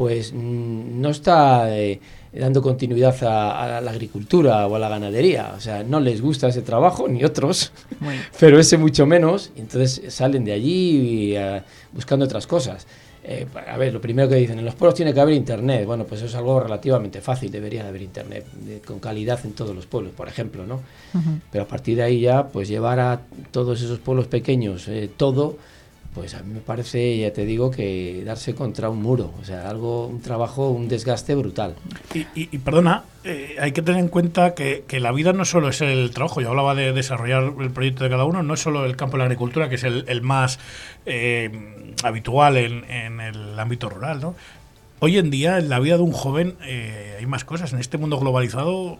pues mm, no está eh, dando continuidad a, la agricultura o a la ganadería. O sea, no les gusta ese trabajo, ni otros, pero ese mucho menos. Entonces salen de allí eh, buscando otras cosas. Eh, a ver, lo primero que dicen, en los pueblos tiene que haber internet. Bueno, pues eso es algo relativamente fácil, debería de haber internet con calidad en todos los pueblos, por ejemplo, ¿no? Pero a partir de ahí ya, pues llevar a todos esos pueblos pequeños todo, pues a mí me parece, ya te digo, que darse contra un muro, o sea, algo, un trabajo, un desgaste brutal. Y, perdona, eh, hay que tener en cuenta que, la vida no solo es el trabajo, yo hablaba de desarrollar el proyecto de cada uno, no es solo el campo de la agricultura, que es el, más eh, habitual en, el ámbito rural, ¿no? Hoy en día, en la vida de un joven, eh, hay más cosas. En este mundo globalizado,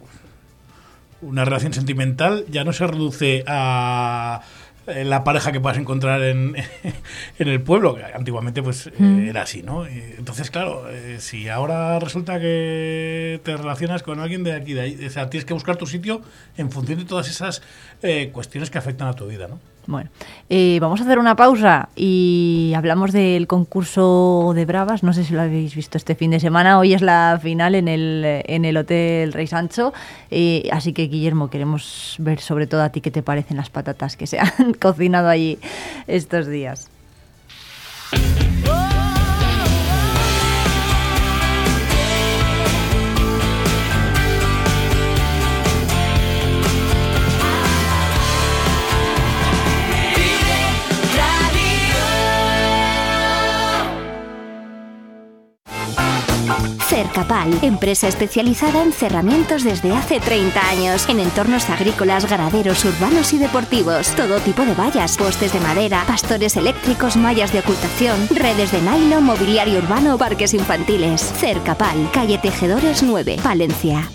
una relación sentimental ya no se reduce a la pareja que puedas encontrar en, en el pueblo, que antiguamente pues eh, mm. era así, ¿no? Entonces, claro, eh, si ahora resulta que te relacionas con alguien de aquí, de ahí, o sea, tienes que buscar tu sitio en función de todas esas cuestiones que afectan a tu vida, ¿no? Bueno, eh, vamos a hacer una pausa y hablamos del concurso de Bravas. No sé si lo habéis visto este fin de semana. Hoy es la final en el, en el Hotel Rey Sancho. Eh, así que, Guillermo, queremos ver sobre todo a ti qué te parecen las patatas que se han cocinado allí estos días. Cercapal, empresa especializada en cerramientos desde hace 30 años, en entornos agrícolas, ganaderos, urbanos y deportivos. Todo tipo de vallas, postes de madera, pastores eléctricos, mallas de ocultación, redes de nylon, mobiliario urbano, parques infantiles. Cercapal, calle Tejedores 9, Palencia.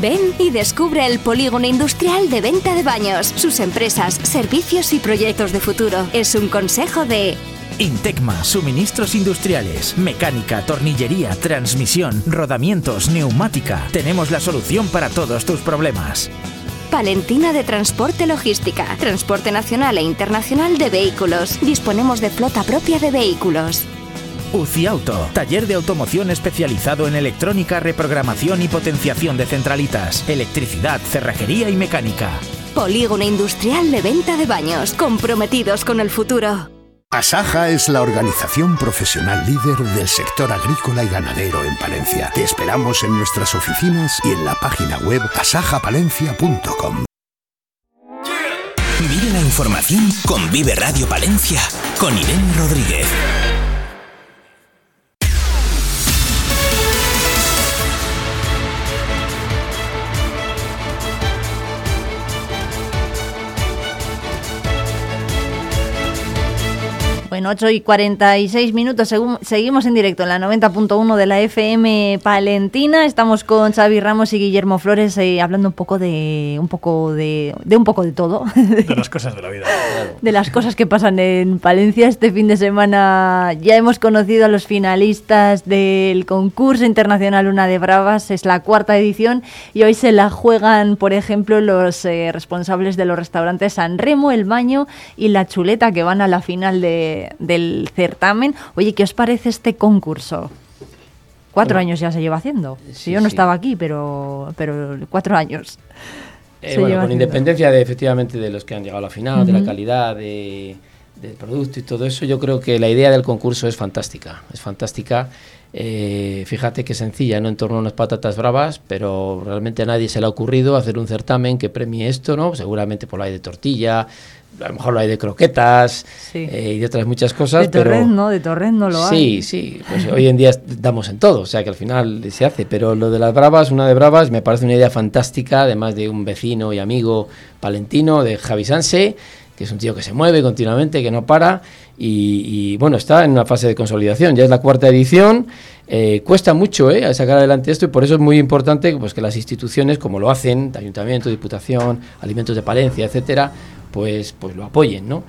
Ven y descubre el polígono industrial de venta de baños, sus empresas, servicios y proyectos de futuro. Es un consejo de Intecma, suministros industriales, mecánica, tornillería, transmisión, rodamientos, neumática. Tenemos la solución para todos tus problemas. Palentina de Transporte Logística, transporte nacional e internacional de vehículos. Disponemos de flota propia de vehículos. UCI Auto, taller de automoción especializado en electrónica, reprogramación y potenciación de centralitas, electricidad, cerrajería y mecánica. Polígono industrial de venta de baños, comprometidos con el futuro. Asaja es la organización profesional líder del sector agrícola y ganadero en Palencia. Te esperamos en nuestras oficinas y en la página web asajapalencia.com. Vive la información con Vive Radio Palencia, con Irene Rodríguez. Bueno, 8 y 46 minutos, seguimos en directo en la 90.1 de la FM Palentina. Estamos con Xavi Ramos y Guillermo Flores eh, hablando un poco de un poco de, de, un poco de todo. De las cosas de la vida. De las cosas que pasan en Palencia. Este fin de semana ya hemos conocido a los finalistas del concurso internacional Una de Bravas. Es la cuarta edición y hoy se la juegan, por ejemplo, los eh, responsables de los restaurantes San Remo, El Baño y La Chuleta que van a la final de del certamen. Oye, ¿qué os parece este concurso? Cuatro años ya se lleva haciendo. Si yo no estaba aquí, pero, pero cuatro años. Eh, bueno, con independencia de efectivamente de los que han llegado a la final, de la calidad de, del producto y todo eso, yo creo que la idea del concurso es fantástica. Es fantástica. Eh, fíjate que sencilla, no en torno a unas patatas bravas, pero realmente a nadie se le ha ocurrido hacer un certamen que premie esto, ¿no? Seguramente por la de tortilla, a lo mejor lo hay de croquetas eh, y de otras muchas cosas. De torrendo, de torrendo lo hay. Sí, sí, pues hoy en día damos en todo, o sea que al final se hace, pero lo de las bravas, una de bravas, me parece una idea fantástica, además de un vecino y amigo palentino de Javi Sanse, que es un tío que se mueve continuamente, que no para, y, bueno, está en una fase de consolidación, ya es la cuarta edición, eh, cuesta mucho eh, sacar adelante esto y por eso es muy importante pues, que las instituciones, como lo hacen, Ayuntamiento, Diputación, Alimentos de Palencia, etcétera, pues, pues lo apoyen, ¿no?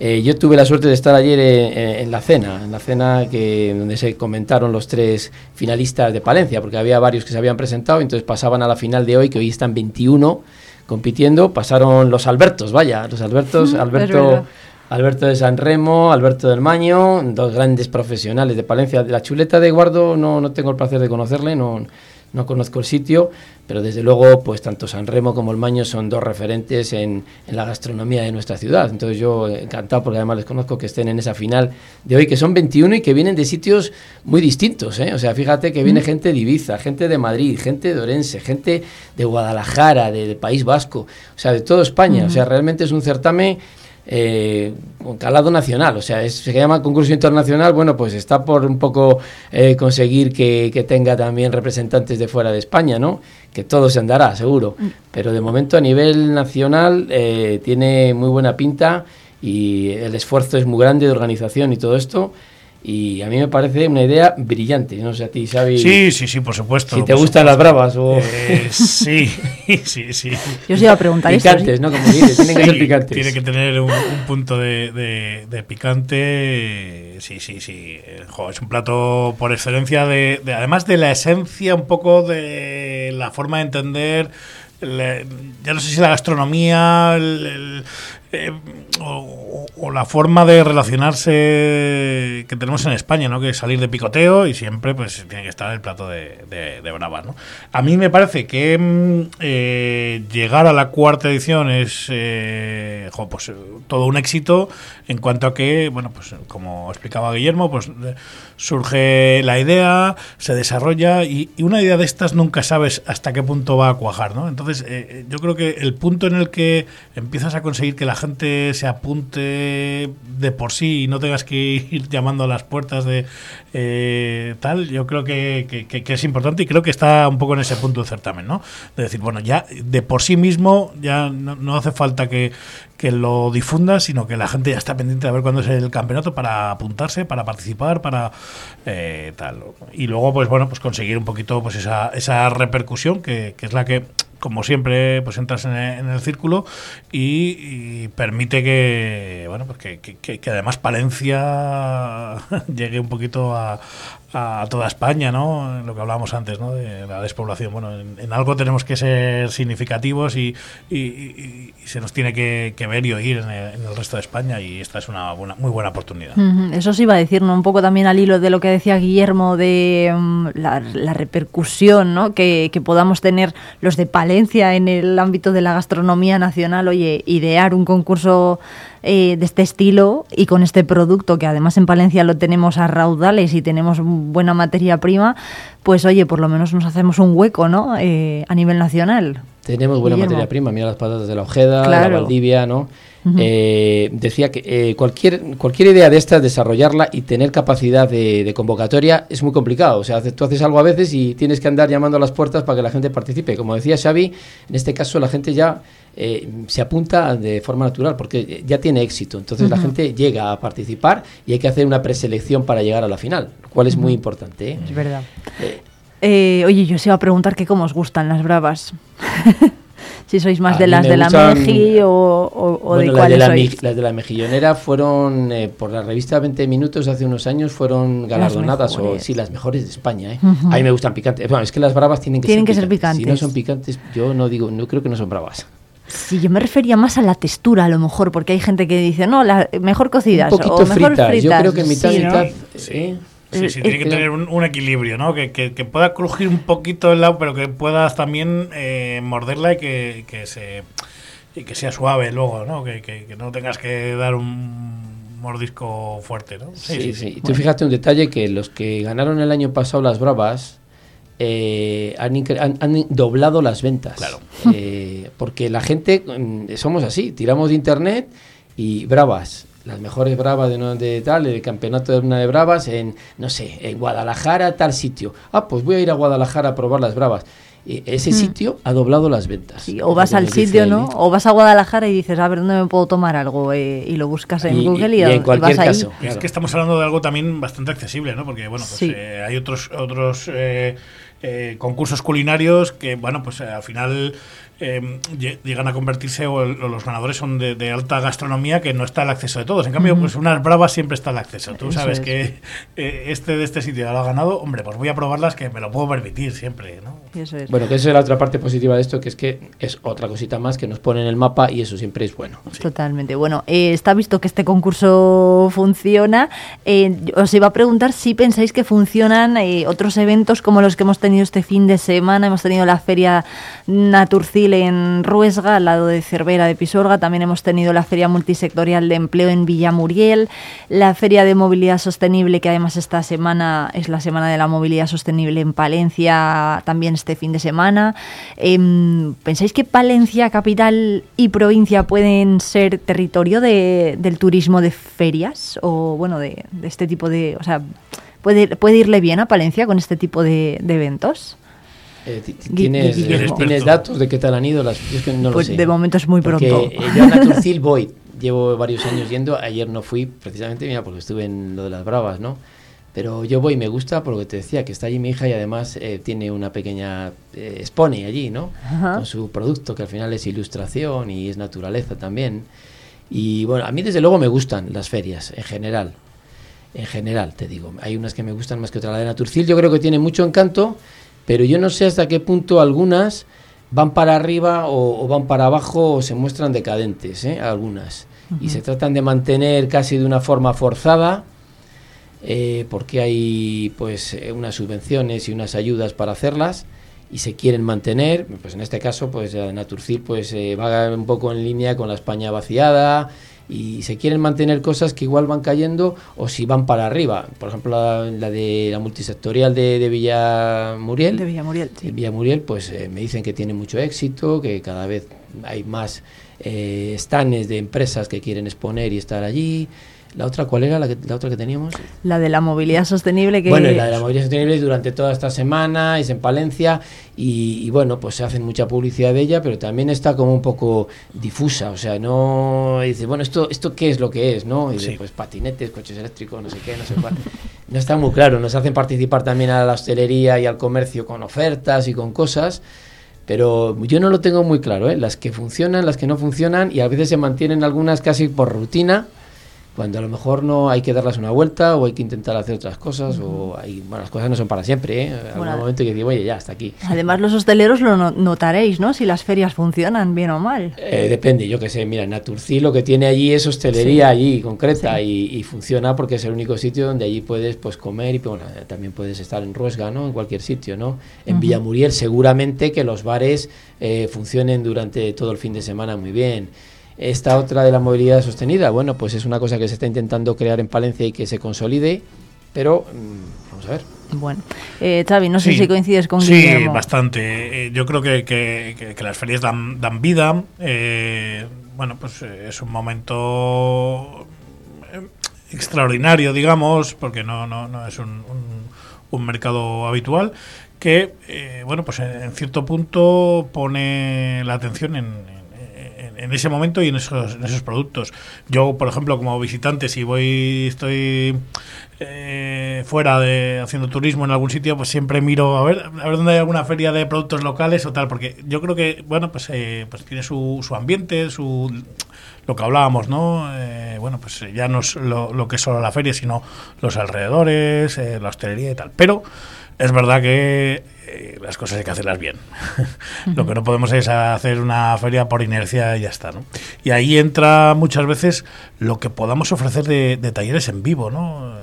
Eh, yo tuve la suerte de estar ayer en, la cena, en la cena que, donde se comentaron los tres finalistas de Palencia, porque había varios que se habían presentado, entonces pasaban a la final de hoy, que hoy están 21 compitiendo, pasaron los Albertos, vaya, los Albertos, Alberto, Alberto de San Remo, Alberto del Maño, dos grandes profesionales de Palencia. La chuleta de Guardo no, no tengo el placer de conocerle, no, no conozco el sitio, pero desde luego, pues tanto San Remo como el Maño son dos referentes en, la gastronomía de nuestra ciudad. Entonces yo encantado, porque además les conozco que estén en esa final de hoy, que son 21 y que vienen de sitios muy distintos. ¿eh? O sea, fíjate que viene mm. gente de Ibiza, gente de Madrid, gente de Orense, gente de Guadalajara, del País Vasco, o sea, de toda España. O sea, realmente es un certamen eh, calado nacional, o sea, se llama concurso internacional, bueno, pues está por un poco eh, conseguir que, tenga también representantes de fuera de España, ¿no? Que todo se andará, seguro, mm. pero de momento a nivel nacional eh, tiene muy buena pinta y el esfuerzo es muy grande de organización y todo esto. Y a mí me parece una idea brillante. No sé a ti, Xavi. Sí, sí, sí, por supuesto. Si te gustan las bravas o... Eh, sí, sí, sí. Yo os iba a preguntar Picantes, ¿no? Como dices, tienen que ser picantes. Tiene que tener un, punto de, de, picante. Sí, sí, sí. es un plato por excelencia de, Además de la esencia un poco de la forma de entender ya no sé si la gastronomía, eh, o, la forma de relacionarse que tenemos en España, ¿no? Que es salir de picoteo y siempre pues tiene que estar el plato de, de, bravas, ¿no? A mí me parece que mm, eh, llegar a la cuarta edición es eh, pues, todo un éxito en cuanto a que, bueno, pues como explicaba Guillermo, pues surge la idea, se desarrolla y, una idea de estas nunca sabes hasta qué punto va a cuajar, ¿no? Entonces, yo creo que el punto en el que empiezas a conseguir que la gente se apunte de por sí y no tengas que ir llamando a las puertas de eh, tal, yo creo que, es importante y creo que está un poco en ese punto el certamen, ¿no? De decir, bueno, ya de por sí mismo ya no, hace falta que, lo difunda, sino que la gente ya está pendiente de ver cuándo es el campeonato para apuntarse, para participar, para eh, tal. Y luego, pues bueno, pues conseguir un poquito pues esa, esa repercusión que, que es la que como siempre, pues entras en el, círculo y, permite que, bueno, pues que, que además Palencia llegue un poquito a, a toda España, ¿no? Lo que hablábamos antes, ¿no? De la despoblación. Bueno, en, algo tenemos que ser significativos y, se nos tiene que, ver y oír en el, resto de España y esta es una muy buena oportunidad. Eso sí iba a decir, ¿no? Un poco también al hilo de lo que decía Guillermo de mm, la, repercusión, ¿no? Que, que, podamos tener los de Palencia en el ámbito de la gastronomía nacional, oye, idear un concurso eh, de este estilo y con este producto que además en Palencia lo tenemos a raudales y tenemos buena materia prima, pues oye, por lo menos nos hacemos un hueco, ¿no? Eh, a nivel nacional. Tenemos buena materia prima, mira las patatas de la Ojeda, la Valdivia, ¿no? Eh, decía que cualquier, cualquier idea de estas, desarrollarla y tener capacidad de, convocatoria es muy complicado. O sea, tú haces algo a veces y tienes que andar llamando a las puertas para que la gente participe. Como decía Xavi, en este caso la gente ya eh, se apunta de forma natural porque ya tiene éxito. Entonces la gente llega a participar y hay que hacer una preselección para llegar a la final, lo cual es muy importante. ¿eh? Es verdad. Eh, oye, yo os iba a preguntar que cómo os gustan las bravas. si sois más de las de la Meji o, de cuáles sois. las de la Mejillonera fueron, por la revista 20 Minutos hace unos años, fueron galardonadas, o sí, las mejores de España. A mí me gustan picantes. Bueno, es que las bravas tienen que, tienen ser, que ser picantes. Si no son picantes, yo no digo, no creo que no son bravas. Sí, yo me refería más a la textura, a lo mejor, porque hay gente que dice, no, la, mejor cocidas un poquito o mejor fritas. Yo creo que mitad sí, mitad. Sí. Sí, sí, tiene que tener un, equilibrio, ¿no? Que, que, pueda crujir un poquito el lado, pero que puedas también eh, morderla y que, que, se, y que sea suave luego, ¿no? Que, que, no tengas que dar un mordisco fuerte, ¿no? Sí, sí. sí. Tú fíjate un detalle que los que ganaron el año pasado las bravas eh, han, doblado las ventas. Claro. Eh, porque la gente, mm, somos así, tiramos de internet y bravas, las mejores bravas de, de tal, el campeonato de una de bravas en, no sé, en Guadalajara, tal sitio. Ah, pues voy a ir a Guadalajara a probar las bravas. Y ese mm. sitio ha doblado las ventas. o vas al sitio, ¿no? O vas a Guadalajara y dices, a ver, ¿dónde me puedo tomar algo? Eh, y lo buscas en Google y, en cualquier caso. Es que estamos hablando de algo también bastante accesible, ¿no? Porque, bueno, pues hay otros, otros eh, concursos culinarios que, bueno, pues eh, al final eh, llegan a convertirse o, los ganadores son de, alta gastronomía que no está al acceso de todos. En cambio, pues unas bravas siempre está al acceso. Tú sabes que eh, este de este sitio lo ha ganado, hombre, pues voy a probarlas que me lo puedo permitir siempre, ¿no? Bueno, que esa es la otra parte positiva de esto, que es que es otra cosita más que nos pone en el mapa y eso siempre es bueno. Totalmente. Bueno, eh, está visto que este concurso funciona. os iba a preguntar si pensáis que funcionan otros eventos como los que hemos tenido este fin de semana. Hemos tenido la feria Naturcil en Ruesga, al lado de Cervera de Pisorga. También hemos tenido la Feria Multisectorial de Empleo en Villamuriel, la Feria de Movilidad Sostenible, que además esta semana es la Semana de la Movilidad Sostenible en Palencia, también este fin de semana. Em, ¿Pensáis que Palencia, capital y provincia pueden ser territorio del turismo de ferias? O bueno, de, este tipo de... O sea, ¿puede, ¿puede irle bien a Palencia con este tipo de eventos? Eh, ¿tienes, datos de qué tal han ido las es que no pues sé. de momento es muy pronto. Eh, yo a Naturcil voy, llevo varios años yendo, ayer no fui precisamente, mira, porque estuve en lo de las bravas, ¿no? Pero yo voy, me gusta por lo que te decía, que está allí mi hija y además eh, tiene una pequeña expone allí, ¿no? Con su producto, que al final es ilustración y es naturaleza también. Y bueno, a mí desde luego me gustan las ferias en general. En general, te digo. Hay unas que me gustan más que otras. La de Naturcil yo creo que tiene mucho encanto pero yo no sé hasta qué punto algunas van para arriba o, van para abajo o se muestran decadentes, ¿eh? algunas. Y se tratan de mantener casi de una forma forzada, eh, porque hay pues eh, unas subvenciones y unas ayudas para hacerlas y se quieren mantener, pues en este caso pues Naturcil pues va un poco en línea con la España vaciada, y se quieren mantener cosas que igual van cayendo o si van para arriba. Por ejemplo, la, de la multisectorial de, de Villamuriel. De Villamuriel, sí. Villamuriel, pues eh, me dicen que tiene mucho éxito, que cada vez hay más eh, stands de empresas que quieren exponer y estar allí. ¿La otra cuál era la, la otra que teníamos? La de la movilidad sostenible. Que bueno, la de la movilidad sostenible durante toda esta semana es en Palencia y, bueno, pues se hace mucha publicidad de ella, pero también está como un poco difusa, o sea, no dice, bueno, esto esto qué es lo que es, ¿no? Y pues patinetes, coches eléctricos, no sé qué, no sé cuál. No está muy claro, nos hacen participar también a la hostelería y al comercio con ofertas y con cosas. Pero yo no lo tengo muy claro, ¿eh? las que funcionan, las que no funcionan, y a veces se mantienen algunas casi por rutina, cuando a lo mejor no hay que darlas una vuelta o hay que intentar hacer otras cosas o hay, bueno, las cosas no son para siempre, ¿eh? Bueno, un momento que digo, oye, ya, hasta aquí. Además los hosteleros lo notaréis, ¿no? Si las ferias funcionan bien o mal. Eh, depende, yo que sé, mira, Naturci lo que tiene allí es hostelería allí concreta y, funciona porque es el único sitio donde allí puedes pues comer y bueno, también puedes estar en Ruesga, ¿no? En cualquier sitio, ¿no? En Villamuriel seguramente que los bares eh, funcionen durante todo el fin de semana muy bien. Esta otra de la movilidad sostenida, bueno, pues es una cosa que se está intentando crear en Palencia y que se consolide, pero mm, vamos a ver. Bueno, eh, Xavi, no sé si coincides con Sí, bastante. Eh, yo creo que, que, las ferias dan, dan vida. Eh, bueno, pues eh, es un momento extraordinario, digamos, porque no, no, no es un, un, mercado habitual que, bueno, pues en, cierto punto pone la atención en en ese momento y en esos, productos. Yo, por ejemplo, como visitante, si voy, estoy eh, fuera de haciendo turismo en algún sitio, pues siempre miro a ver, a ver dónde hay alguna feria de productos locales o tal, porque yo creo que, bueno, pues, eh, pues tiene su, su ambiente, su lo que hablábamos, ¿no? Eh, bueno, pues ya no es lo, lo, que es solo la feria, sino los alrededores, la hostelería y tal. Pero es verdad que eh, las cosas hay que hacerlas bien. Lo que no podemos es hacer una feria por inercia y ya está, ¿no? Y ahí entra muchas veces lo que podamos ofrecer de, talleres en vivo, ¿no?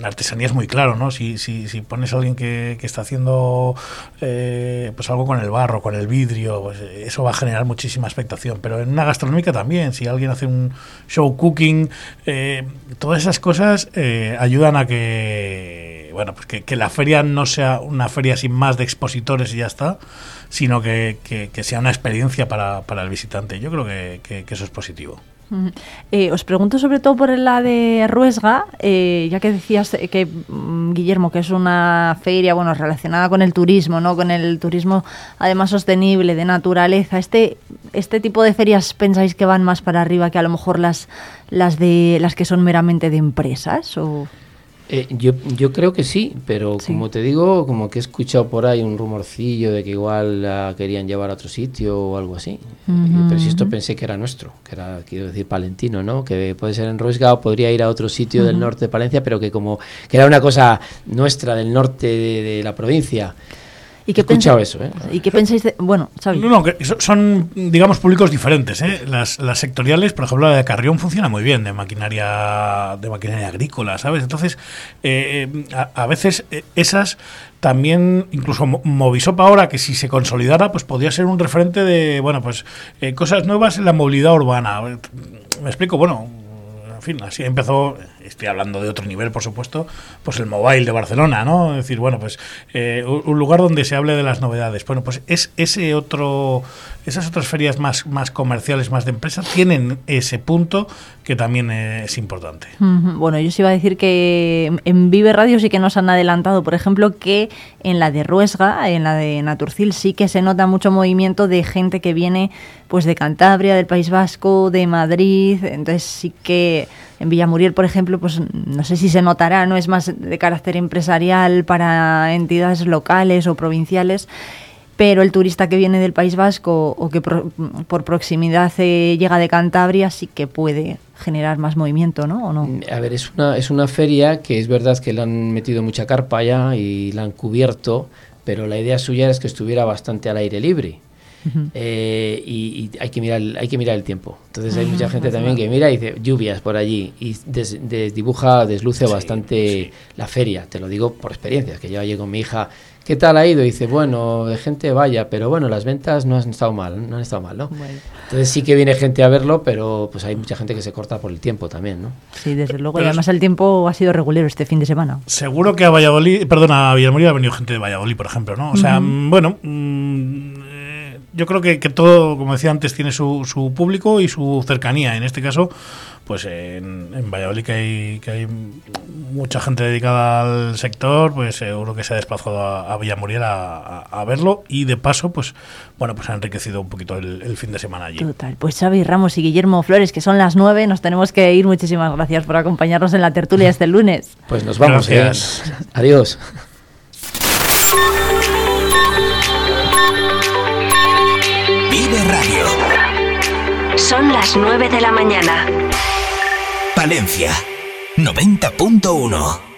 Eh, la artesanía es muy claro, ¿no? Si, si, si pones a alguien que, que está haciendo eh, pues algo con el barro, con el vidrio, pues eso va a generar muchísima expectación. Pero en una gastronómica también, si alguien hace un show cooking, todas esas cosas ayudan a que bueno, pues que, la feria no sea una feria sin más de expositores y ya está, sino que, sea una experiencia para, el visitante. Yo creo que, eso es positivo. Eh, os pregunto sobre todo por la de Ruesga, eh, ya que decías que mm, Guillermo, que es una feria bueno relacionada con el turismo, no, con el turismo además sostenible de naturaleza. Este este tipo de ferias pensáis que van más para arriba que a lo mejor las las de las que son meramente de empresas o eh, yo, yo creo que sí, pero como te digo, como que he escuchado por ahí un rumorcillo de que igual la querían llevar a otro sitio o algo así. Pero si esto pensé que era nuestro, que era, quiero decir, palentino, ¿no? Que puede ser en podría ir a otro sitio del norte de Palencia, pero que como que era una cosa nuestra del norte de la provincia. ¿Y qué escuchado eso, ¿eh? ¿Y qué pensáis de...? Bueno, No, no, son, digamos, públicos diferentes, ¿eh? Las, las sectoriales, por ejemplo, la de Carrión funciona muy bien, de maquinaria de maquinaria agrícola, ¿sabes? Entonces, eh, eh, a, veces esas también, incluso Movisopa ahora, que si se consolidara, pues podría ser un referente de, bueno, pues cosas nuevas en la movilidad urbana. Me explico, bueno, en fin, así empezó, estoy hablando de otro nivel, por supuesto, pues el Mobile de Barcelona, ¿no? Es decir, bueno, pues eh, un lugar donde se hable de las novedades. Bueno, pues es ese otro, esas otras ferias más, más comerciales, más de empresa, tienen ese punto que también es importante. Bueno, yo os iba a decir que en Vive Radio sí que nos han adelantado, por ejemplo, que en la de Ruesga, en la de Naturcil, sí que se nota mucho movimiento de gente que viene pues de Cantabria, del País Vasco, de Madrid, entonces sí que en Villamuriel, por ejemplo, pues no sé si se notará, no es más de carácter empresarial para entidades locales o provinciales, pero el turista que viene del País Vasco o que por, proximidad eh, llega de Cantabria sí que puede generar más movimiento, ¿no? ¿O no? A ver, es una, es una feria que es verdad que le han metido mucha carpa ya y la han cubierto, pero la idea suya es que estuviera bastante al aire libre. Eh, y, hay que mirar hay que mirar el tiempo entonces hay mucha gente también que mira y dice lluvias por allí y dibuja desluce bastante la feria te lo digo por experiencias que yo allí con mi hija ¿Qué tal ha ido? Y dice, bueno, de gente vaya, pero bueno, las ventas no han estado mal, no han estado mal, ¿no? Entonces sí que viene gente a verlo, pero pues hay mucha gente que se corta por el tiempo también, ¿no? Sí, desde luego, y además el tiempo ha sido regulero este fin de semana. Seguro que a Valladolid, perdona, a Villamorí ha venido gente de Valladolid, por ejemplo, ¿no? O sea, bueno, mm, yo creo que, todo, como decía antes, tiene su, su, público y su cercanía. En este caso, pues en, Valladolid que hay, que hay mucha gente dedicada al sector, pues seguro que se ha desplazado a, a Villamuriel a, verlo y de paso, pues bueno, pues ha enriquecido un poquito el, fin de semana allí. Total. Pues Xavi Ramos y Guillermo Flores, que son las nueve, nos tenemos que ir. Muchísimas gracias por acompañarnos en la tertulia este lunes. Pues nos vamos. ¿eh? Adiós. Son las 9 de la mañana. Valencia 90.1